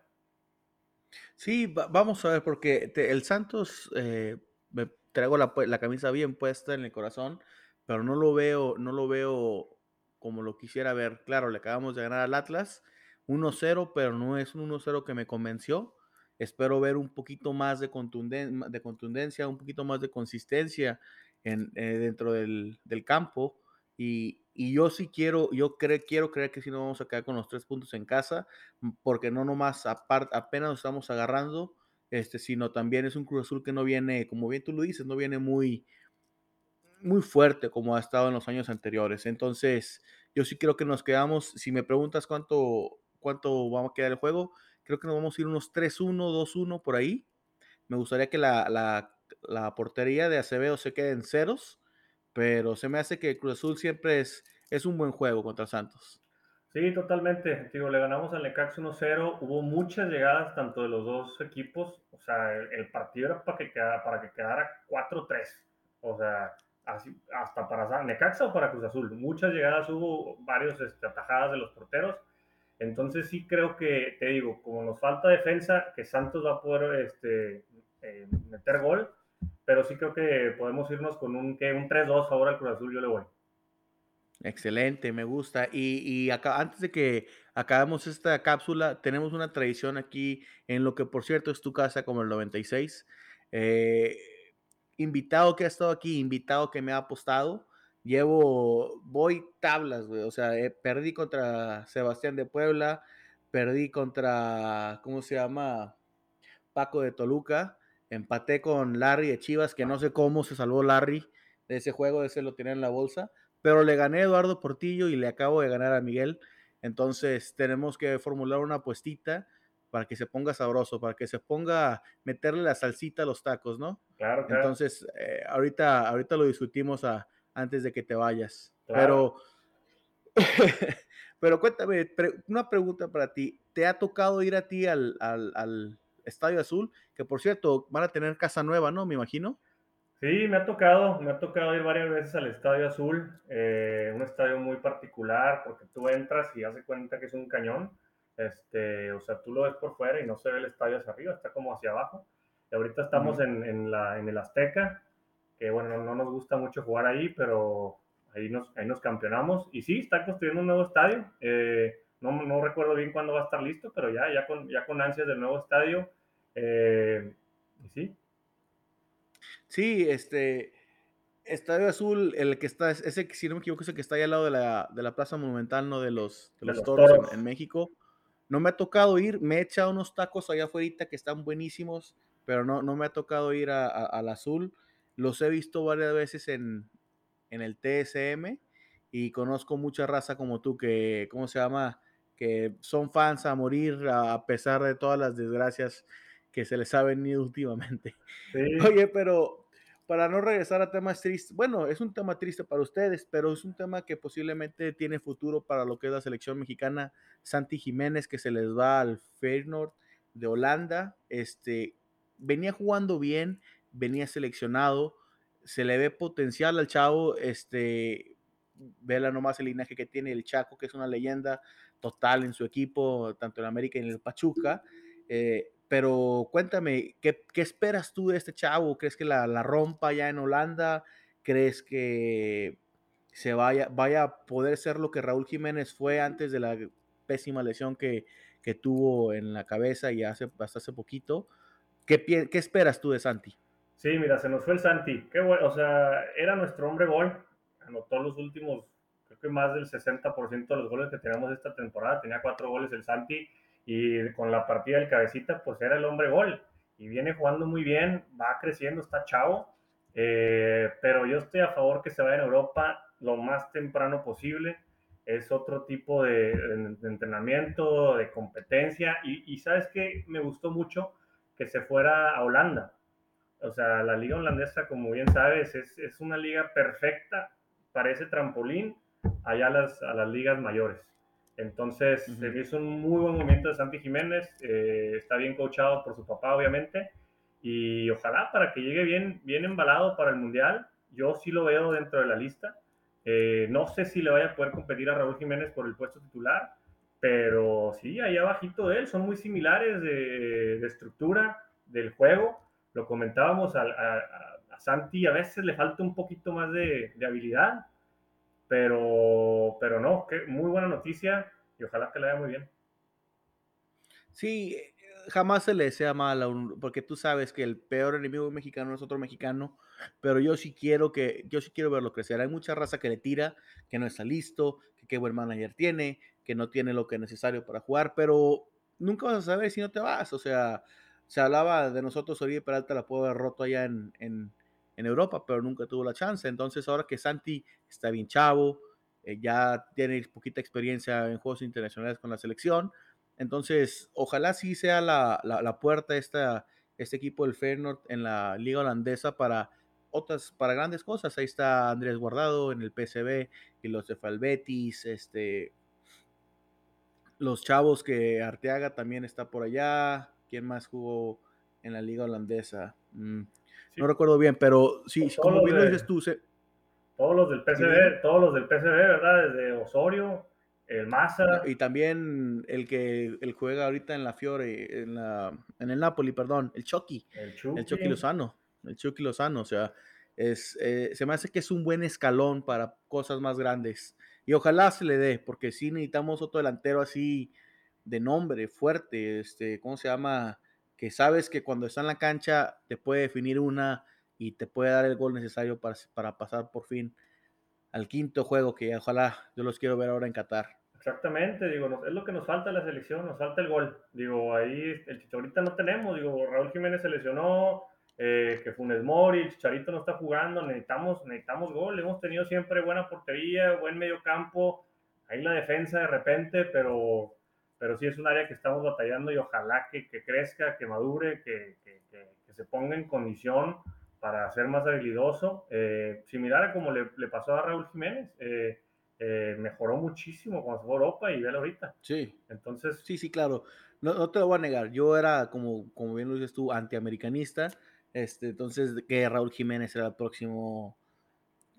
Sí, vamos a ver, porque el Santos, eh, me traigo la, la, camisa bien puesta en el corazón, pero no lo veo, no lo veo como lo quisiera ver. Claro, le acabamos de ganar al Atlas 1-0, pero no es un 1-0 que me convenció. Espero ver un poquito más de, de contundencia, un poquito más de consistencia en, eh, dentro del, campo. Y, yo sí quiero, yo quiero creer que sí nos vamos a quedar con los tres puntos en casa, porque no nomás apenas nos estamos agarrando, este, sino también es un Cruz Azul que no viene, como bien tú lo dices, no viene muy, muy fuerte como ha estado en los años anteriores. Entonces, yo sí creo que nos quedamos, si me preguntas cuánto, cuánto vamos a quedar el juego, creo que nos vamos a ir unos 3-1, 2-1 por ahí. Me gustaría que la, la, la, portería de Acevedo se quede en ceros, pero se me hace que Cruz Azul siempre es, es un buen juego contra Santos. Sí, totalmente. Digo, le ganamos al Necax 1-0. Hubo muchas llegadas tanto de los dos equipos. O sea, el, partido era para que quedara, para que quedara 4-3. O sea, hasta para Necaxa o para Cruz Azul. Muchas llegadas hubo, varios este, atajadas de los porteros. Entonces sí creo que, te digo, como nos falta defensa, que Santos va a poder este, eh, meter gol, pero sí creo que podemos irnos con un, un 3-2 ahora al Cruz Azul, yo le voy. Excelente, me gusta. Y, y antes de que acabemos esta cápsula, tenemos una tradición aquí en lo que, por cierto, es tu casa como el 96. Eh, invitado que ha estado aquí, invitado que me ha apostado. Llevo, voy tablas, güey. O sea, eh, perdí contra Sebastián de Puebla, perdí contra, ¿cómo se llama? Paco de Toluca. Empaté con Larry de Chivas, que no sé cómo se salvó Larry de ese juego, ese lo tenía en la bolsa. Pero le gané a Eduardo Portillo y le acabo de ganar a Miguel. Entonces tenemos que formular una apuestita para que se ponga sabroso, para que se ponga meterle la salsita a los tacos, ¿no? Claro, claro. Entonces, eh, ahorita, ahorita lo discutimos a, antes de que te vayas. Pero, pero cuéntame, una pregunta para ti. ¿Te ha tocado ir a ti al, al, al, Estadio Azul? Que por cierto, van a tener casa nueva, ¿no? Me imagino. Sí, me ha tocado, me ha tocado ir varias veces al Estadio Azul, eh, un estadio muy particular porque tú entras y hace cuenta que es un cañón, este, o sea, tú lo ves por fuera y no se ve el estadio hacia arriba, está como hacia abajo. Y ahorita estamos en, en, la, en el Azteca, que bueno, no, nos gusta mucho jugar ahí, pero ahí nos, ahí nos campeonamos. Y sí, está construyendo un nuevo estadio. Eh, no, no, recuerdo bien cuándo va a estar listo, pero ya, ya, con, ya con ansias del nuevo estadio. Eh, y sí, Sí, este. Estadio Azul, el que está, ese si no me equivoco, es el que está ahí al lado de la, de la Plaza Monumental, ¿no? De los, de los, toros, En, México. No me ha tocado ir, me he echado unos tacos allá afuera que están buenísimos, pero no, no me ha tocado ir a, al Azul. Los he visto varias veces en, en el TSM y conozco mucha raza como tú que, ¿cómo se llama? Que son fans a morir a pesar de todas las desgracias que se les ha venido últimamente. Oye, pero para no regresar a temas tristes, bueno, es un tema triste para ustedes, pero es un tema que posiblemente tiene futuro para lo que es la selección mexicana. Santi Jiménez, que se les va al Feyenoord de Holanda, este, venía jugando bien, venía seleccionado, se le ve potencial al chavo, este, vela nomás el linaje que tiene el Chaco, que es una leyenda total en su equipo, tanto en América y en el Pachuca. Eh, pero cuéntame, ¿qué, ¿qué, esperas tú de este chavo? ¿Crees que la, la, rompa ya en Holanda? ¿Crees que se vaya, vaya a poder ser lo que Raúl Jiménez fue antes de la pésima lesión que, que tuvo en la cabeza y hace, hasta hace poquito? ¿Qué, ¿Qué, esperas tú de Santi? Sí, mira, se nos fue el Santi. Qué bueno, o sea, era nuestro hombre gol. Anotó los últimos, creo que más del 60% de los goles que teníamos esta temporada. Tenía cuatro goles el Santi y con la partida del cabecita, pues era el hombre gol. Y viene jugando muy bien, va creciendo, está chavo. Eh, pero yo estoy a favor que se vaya en Europa lo más temprano posible. Es otro tipo de, entrenamiento, de competencia. Y, sabes que me gustó mucho que se fuera a Holanda. O sea, la liga holandesa, como bien sabes, es, es una liga perfecta para ese trampolín allá a las, a las ligas mayores. Entonces, se hizo un muy buen momento de Santi Jiménez. Eh, está bien coachado por su papá, obviamente. Y ojalá para que llegue bien, bien embalado para el Mundial. Yo sí lo veo dentro de la lista. Eh, no sé si le vaya a poder competir a Raúl Jiménez por el puesto titular, pero sí, ahí abajito de él. Son muy similares de, estructura del juego. Lo comentábamos a, Santi, a veces le falta un poquito más de, de habilidad, pero, pero no, que muy buena noticia y ojalá que le vaya muy bien. Sí, jamás se le desea mal, a un, porque tú sabes que el peor enemigo mexicano es otro mexicano, pero yo sí quiero que, yo sí quiero verlo crecer. Hay mucha raza que le tira, que no está listo, que qué buen manager tiene, que no tiene lo que es necesario para jugar, pero nunca vas a saber si no te vas. O sea, se hablaba de nosotros, Oribe Peralta la puede haber roto allá en, en, Europa, pero nunca tuvo la chance. Entonces, ahora que Santi está bien chavo, eh, ya tiene poquita experiencia en juegos internacionales con la selección, entonces ojalá sí sea la, la, puerta esta, este equipo del Feyenoord en la liga holandesa para otras, para grandes cosas. Ahí está Andrés Guardado en el PCB y los de Falbetis, este, los chavos que Arteaga también está por allá. ¿Quién más jugó en la liga holandesa? Mm, no recuerdo bien, pero sí, como bien lo dices tú, todos los del PCB, todos los del PCB, ¿verdad? Desde Osorio, el Maza. Y también el que el juega ahorita en la Fiore, en, la, en el Napoli, perdón, el Chucky. El Chucky. Lozano. El Chucky Lozano, o sea, es, eh, se me hace que es un buen escalón para cosas más grandes. Y ojalá se le dé, porque sí necesitamos otro delantero así de nombre, fuerte, este, ¿cómo se llama? Que sabes que cuando está en la cancha te puede definir una y te puede dar el gol necesario para, para pasar por fin al quinto juego, que ojalá yo los quiero ver ahora en Qatar. Exactamente, digo, es lo que nos falta en la selección, nos falta el gol. Digo, ahí el ahorita no tenemos, digo, Raúl Jiménez se lesionó, eh, que Funes Mori, Chicharito no está jugando, necesitamos, necesitamos gol, hemos tenido siempre buena portería, buen medio campo, ahí la defensa de repente, pero, pero sí es un área que estamos batallando y ojalá que, que crezca, que madure, que, que, que, se ponga en condición para ser más habilidoso, eh, similar a como le, le, pasó a Raúl Jiménez. Eh, eh, mejoró muchísimo cuando fue a Europa y velo ahorita. Sí. Entonces. Sí, sí, claro. No, no, te lo voy a negar. Yo era, como, como bien lo dices tú, antiamericanista. Este, entonces, que Raúl Jiménez era el próximo,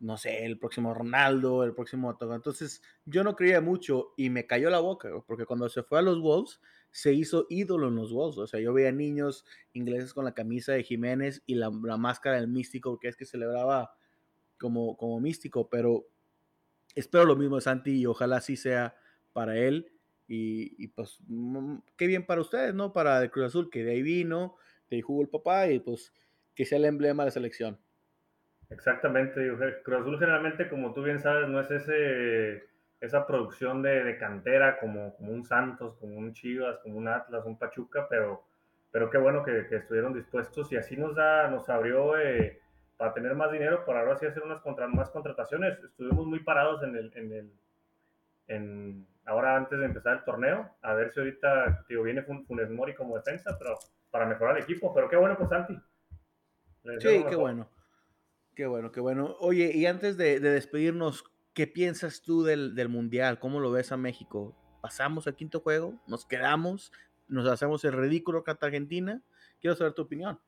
no sé, el próximo Ronaldo, el próximo Entonces, yo no creía mucho y me cayó la boca, porque cuando se fue a los Wolves, se hizo ídolo en los Wolves. O sea, yo veía niños ingleses con la camisa de Jiménez y la, la máscara del místico, que es que celebraba como, como místico, pero espero lo mismo de Santi y ojalá así sea para él. Y, pues, mm, qué bien para ustedes, ¿no? Para el Cruz Azul, que de ahí vino, de ahí jugó el papá y pues que sea el emblema de la selección. Exactamente, Cruz Azul generalmente, como tú bien sabes, no es ese, esa producción de, cantera como, como, un Santos, como un Chivas, como un Atlas, un Pachuca, pero, pero qué bueno que, estuvieron dispuestos y así nos, da, nos abrió eh, para tener más dinero, para ahora sí hacer unas contra, más contrataciones. Estuvimos muy parados en el, en el en, ahora antes de empezar el torneo, a ver si ahorita digo, viene Funes Mori como defensa, pero para mejorar el equipo. Pero qué bueno por Santi. Sí, qué bueno. Qué bueno, qué bueno. Oye, y antes de, despedirnos, ¿qué piensas tú del, del, Mundial? ¿Cómo lo ves a México? ¿Pasamos al quinto juego? ¿Nos quedamos? ¿Nos hacemos el ridículo contra Argentina? Quiero saber tu opinión.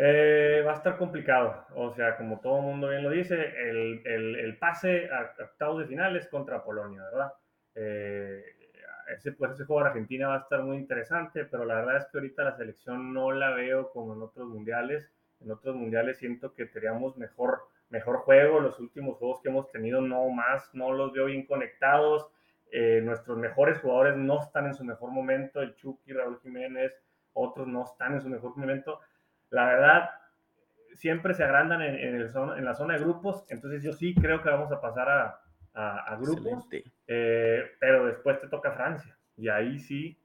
Eh, va a estar complicado. O sea, como todo el mundo bien lo dice, el, el, pase a, octavos de finales contra Polonia, ¿verdad? Eh, ese, pues, ese juego de Argentina va a estar muy interesante, pero la verdad es que ahorita la selección no la veo como en otros mundiales. En otros mundiales siento que teníamos mejor, mejor juego. Los últimos juegos que hemos tenido no más, no los veo bien conectados. Eh, nuestros mejores jugadores no están en su mejor momento. El Chucky, Raúl Jiménez, otros no están en su mejor momento la verdad, siempre se agrandan en, en, el en, la zona de grupos, entonces yo sí creo que vamos a pasar a, a, grupos, eh, pero después te toca Francia, y ahí sí,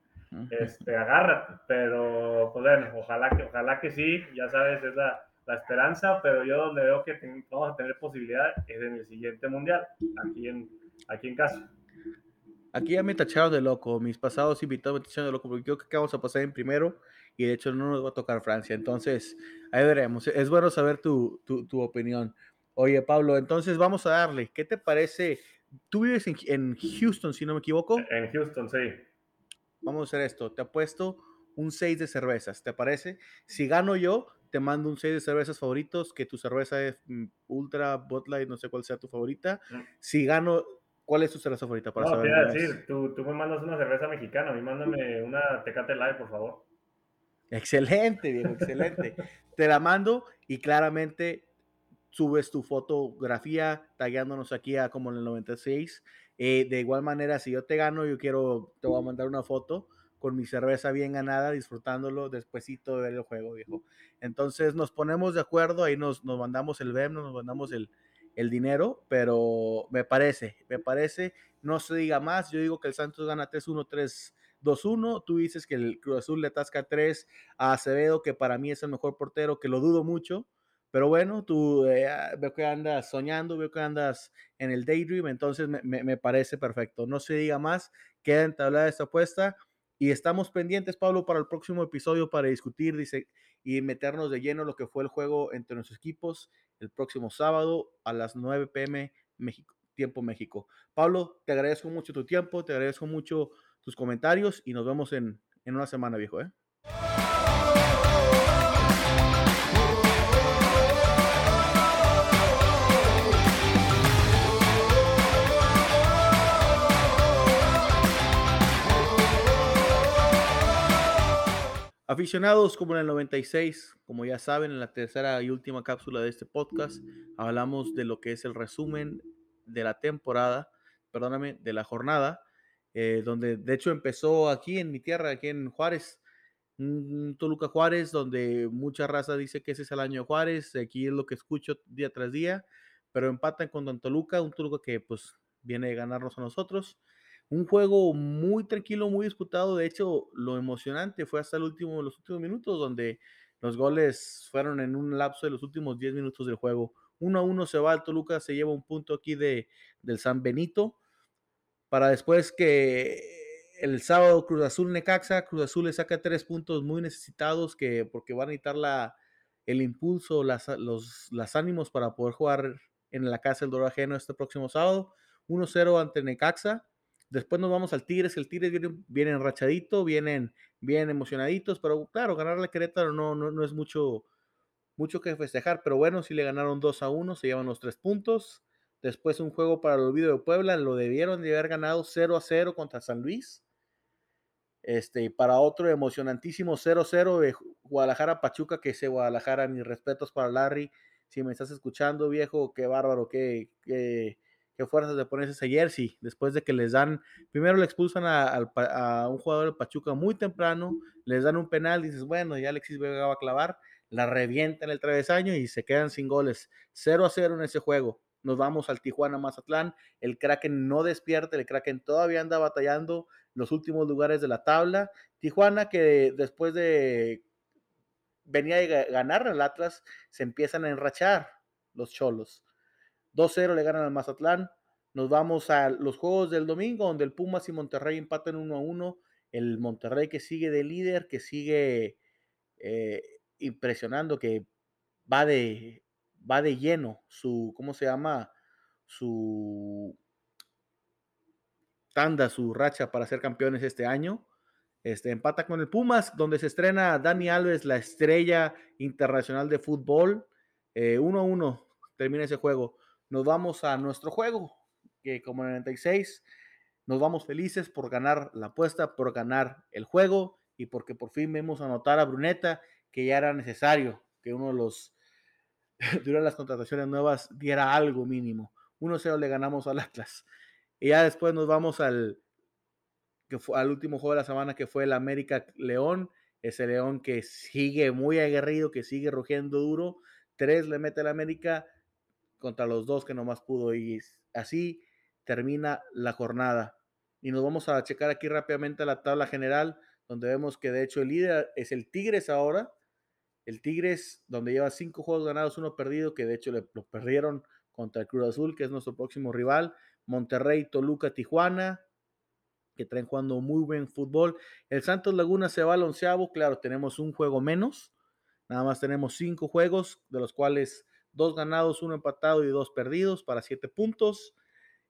este, agárrate, pero pues bueno, ojalá que, ojalá que sí, ya sabes, es la, la esperanza, pero yo donde veo que vamos a tener posibilidad es en el siguiente mundial, aquí en, aquí en casa. Aquí ya me tacharon de loco, mis pasados invitados me tacharon de loco, porque yo creo que vamos a pasar en primero y de hecho no nos va a tocar Francia. Entonces, ahí veremos. Es bueno saber tu, tu, opinión. Oye, Pablo, entonces vamos a darle. ¿Qué te parece? Tú vives en, en, Houston, si no me equivoco. En Houston, sí. Vamos a hacer esto. Te apuesto un 6 de cervezas, ¿te parece? Si gano yo, te mando un 6 de cervezas favoritos, que tu cerveza es mm, Ultra, Bud Light, no sé cuál sea tu favorita. Mm. Si gano, ¿cuál es tu cerveza favorita? Para no, saber decir, tú, tú, me mandas una cerveza mexicana, a mí mándame una Tecate Light, por favor. Excelente, viejo, excelente. Te la mando y claramente subes tu fotografía tagueándonos aquí a como en el 96. Eh, de igual manera, si yo te gano, yo quiero, te voy a mandar una foto con mi cerveza bien ganada, disfrutándolo despuesito de ver el juego, viejo. Entonces nos ponemos de acuerdo, ahí nos, nos mandamos el BEM, nos mandamos el, el dinero, pero me parece, me parece, no se diga más, yo digo que el Santos gana 3-1, 3 2-1. Tú dices que el Cruz Azul le atasca 3 a Acevedo, que para mí es el mejor portero, que lo dudo mucho. Pero bueno, tú eh, ah, veo que andas soñando, veo que andas en el daydream, entonces me, parece perfecto. No se diga más, queda entablada esta apuesta y estamos pendientes, Pablo, para el próximo episodio para discutir dice, y meternos de lleno lo que fue el juego entre nuestros equipos el próximo sábado a las 9 pm México, tiempo México. Pablo, te agradezco mucho tu tiempo, te agradezco mucho tus comentarios y nos vemos en, en una semana, viejo. ¿eh? Aficionados como en el 96, como ya saben, en la tercera y última cápsula de este podcast, hablamos de lo que es el resumen de la temporada perdóname, de la jornada, eh, donde de hecho empezó aquí en mi tierra, aquí en Juárez, Toluca Juárez, donde mucha raza dice que ese es el año Juárez, aquí es lo que escucho día tras día, pero empatan con Don Toluca, un Toluca que pues viene de ganarnos a nosotros. Un juego muy tranquilo, muy disputado. De hecho, lo emocionante fue hasta el último, los últimos minutos, donde los goles fueron en un lapso de los últimos 10 minutos del juego. Uno a uno se va al Toluca, se lleva un punto aquí de, del San Benito, para después que el sábado Cruz Azul Necaxa, Cruz Azul le saca tres puntos muy necesitados que porque van a necesitar la, el impulso, las, los las ánimos para poder jugar en la casa del Doro Ajeno este próximo sábado. 1-0 ante Necaxa. Después nos vamos al Tigres, el Tigres viene, viene enrachadito, vienen bien emocionaditos, pero claro, ganarle a Querétaro no, no, no es mucho, mucho que festejar, pero bueno, si le ganaron 2 a 1, se llevan los tres puntos. Después un juego para el olvido de Puebla, lo debieron de haber ganado 0 a 0 contra San Luis. Este, para otro emocionantísimo 0-0 de Guadalajara Pachuca, que ese Guadalajara, mis respetos para Larry. Si me estás escuchando, viejo, qué bárbaro, qué, qué, qué fuerzas de ponerse ese jersey. Después de que les dan, primero le expulsan a, un jugador de Pachuca muy temprano, les dan un penal, dices, bueno, ya Alexis Vega va a clavar, la revienta en el travesaño y se quedan sin goles. 0 a 0 en ese juego. Nos vamos al Tijuana Mazatlán. El Kraken no despierta, el Kraken todavía anda batallando los últimos lugares de la tabla. Tijuana que después de venía a ganar al Atlas, se empiezan a enrachar los cholos. 2-0 le ganan al Mazatlán. Nos vamos a los juegos del domingo, donde el Pumas y Monterrey empatan 1-1. El Monterrey que sigue de líder, que sigue eh, impresionando, que va de, va de lleno su, ¿cómo se llama? Su tanda, su racha para ser campeones este año. Este, empata con el Pumas, donde se estrena Dani Alves, la estrella internacional de fútbol. 1-1 eh, termina ese juego. Nos vamos a nuestro juego, que como en el 96, nos vamos felices por ganar la apuesta, por ganar el juego y porque por fin vemos anotar a Bruneta, que ya era necesario que uno de los, durante las contrataciones nuevas, diera algo mínimo. 1-0 le ganamos al Atlas. Y ya después nos vamos al, que fue, al último juego de la semana que fue el América León. Ese León que sigue muy aguerrido, que sigue rugiendo duro. Tres le mete el América contra los dos que nomás pudo. Y así termina la jornada. Y nos vamos a checar aquí rápidamente la tabla general, donde vemos que de hecho el líder es el Tigres ahora. El Tigres, donde lleva cinco juegos ganados, uno perdido, que de hecho le, lo perdieron contra el Cruz Azul, que es nuestro próximo rival. Monterrey, Toluca, Tijuana, que traen jugando muy buen fútbol. El Santos Laguna se va al onceavo, claro, tenemos un juego menos, nada más tenemos cinco juegos, de los cuales dos ganados, uno empatado y dos perdidos para siete puntos.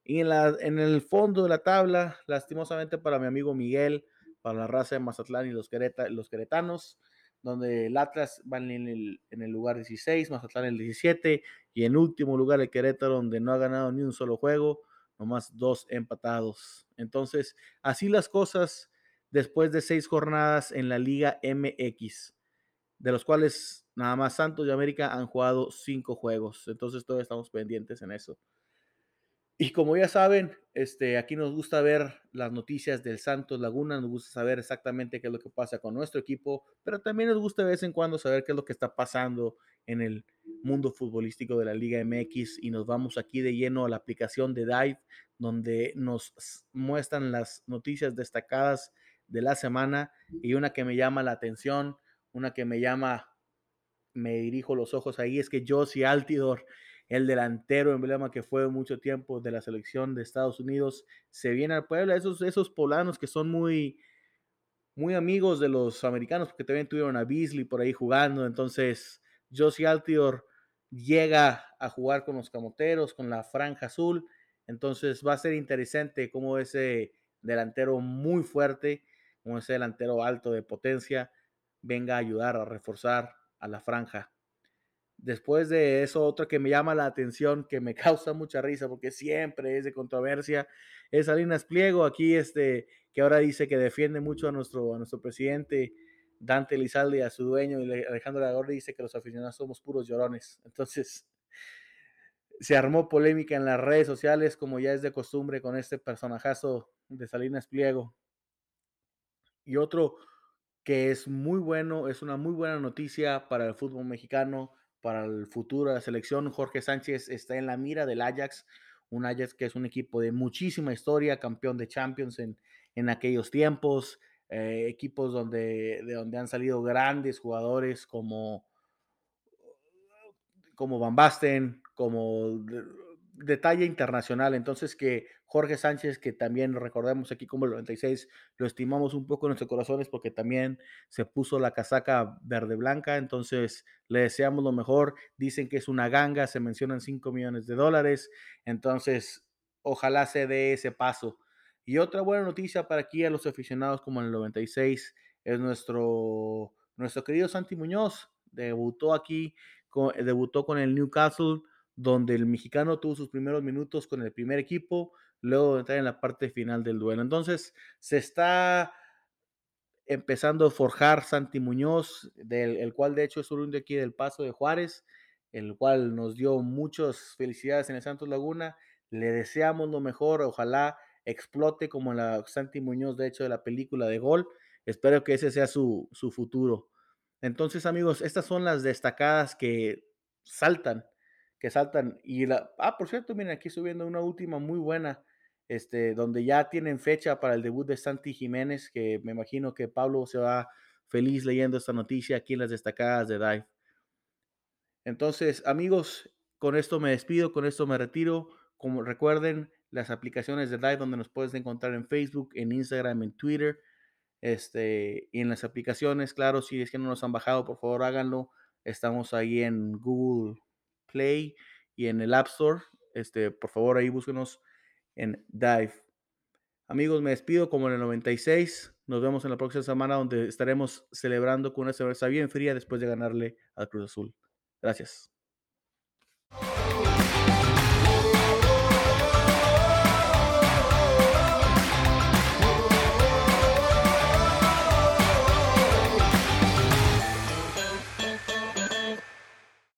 Y en, la, en el fondo de la tabla, lastimosamente para mi amigo Miguel, para la raza de Mazatlán y los, queretanos, donde el Atlas va en el, en el lugar 16, Mazatlán el 17, y en último lugar el Querétaro, donde no ha ganado ni un solo juego nomás dos empatados. Entonces, así las cosas después de seis jornadas en la Liga MX, de los cuales nada más Santos y América han jugado cinco juegos. Entonces, todavía estamos pendientes en eso. Y como ya saben, este, aquí nos gusta ver las noticias del Santos Laguna, nos gusta saber exactamente qué es lo que pasa con nuestro equipo, pero también nos gusta de vez en cuando saber qué es lo que está pasando en el mundo futbolístico de la Liga MX y nos vamos aquí de lleno a la aplicación de Dive, donde nos muestran las noticias destacadas de la semana y una que me llama la atención, una que me llama, me dirijo los ojos ahí, es que Josie Altidor el delantero emblema que fue mucho tiempo de la selección de Estados Unidos, se viene al Puebla. Esos, esos polanos que son muy, muy amigos de los americanos, porque también tuvieron a Beasley por ahí jugando. Entonces, Josie Altior llega a jugar con los camoteros, con la franja azul. Entonces, va a ser interesante cómo ese delantero muy fuerte, como ese delantero alto de potencia, venga a ayudar a reforzar a la franja Después de eso, otro que me llama la atención, que me causa mucha risa, porque siempre es de controversia, es Salinas Pliego, aquí este, que ahora dice que defiende mucho a nuestro, a nuestro presidente Dante Lizalde y a su dueño Alejandro Lagorri dice que los aficionados somos puros llorones. Entonces, se armó polémica en las redes sociales, como ya es de costumbre con este personajazo de Salinas Pliego. Y otro que es muy bueno, es una muy buena noticia para el fútbol mexicano, para el futuro de la selección. Jorge Sánchez está en la mira del Ajax, un Ajax que es un equipo de muchísima historia, campeón de Champions en, en aquellos tiempos, eh, equipos donde, de donde han salido grandes jugadores como, como Van Basten, como de talla internacional. Entonces que Jorge Sánchez, que también recordemos aquí como el 96, lo estimamos un poco en nuestros corazones porque también se puso la casaca verde blanca. Entonces le deseamos lo mejor. Dicen que es una ganga, se mencionan 5 millones de dólares. Entonces ojalá se dé ese paso. Y otra buena noticia para aquí a los aficionados como en el 96 es nuestro, nuestro querido Santi Muñoz. Debutó aquí, debutó con el Newcastle donde el mexicano tuvo sus primeros minutos con el primer equipo, luego de entrar en la parte final del duelo. Entonces, se está empezando a forjar Santi Muñoz, del el cual de hecho es un de aquí del Paso de Juárez, el cual nos dio muchas felicidades en el Santos Laguna. Le deseamos lo mejor, ojalá explote como la Santi Muñoz, de hecho, de la película de Gol. Espero que ese sea su, su futuro. Entonces, amigos, estas son las destacadas que saltan que saltan. Y la, ah, por cierto, miren, aquí estoy viendo una última muy buena, este, donde ya tienen fecha para el debut de Santi Jiménez, que me imagino que Pablo se va feliz leyendo esta noticia aquí en las destacadas de Dive. Entonces, amigos, con esto me despido, con esto me retiro. Como recuerden, las aplicaciones de Dive, donde nos puedes encontrar en Facebook, en Instagram, en Twitter, este, y en las aplicaciones, claro, si es que no nos han bajado, por favor háganlo. Estamos ahí en Google Play y en el App Store. Este, por favor, ahí búsquenos en Dive. Amigos, me despido como en el 96. Nos vemos en la próxima semana donde estaremos celebrando con una cerveza bien fría después de ganarle al Cruz Azul. Gracias.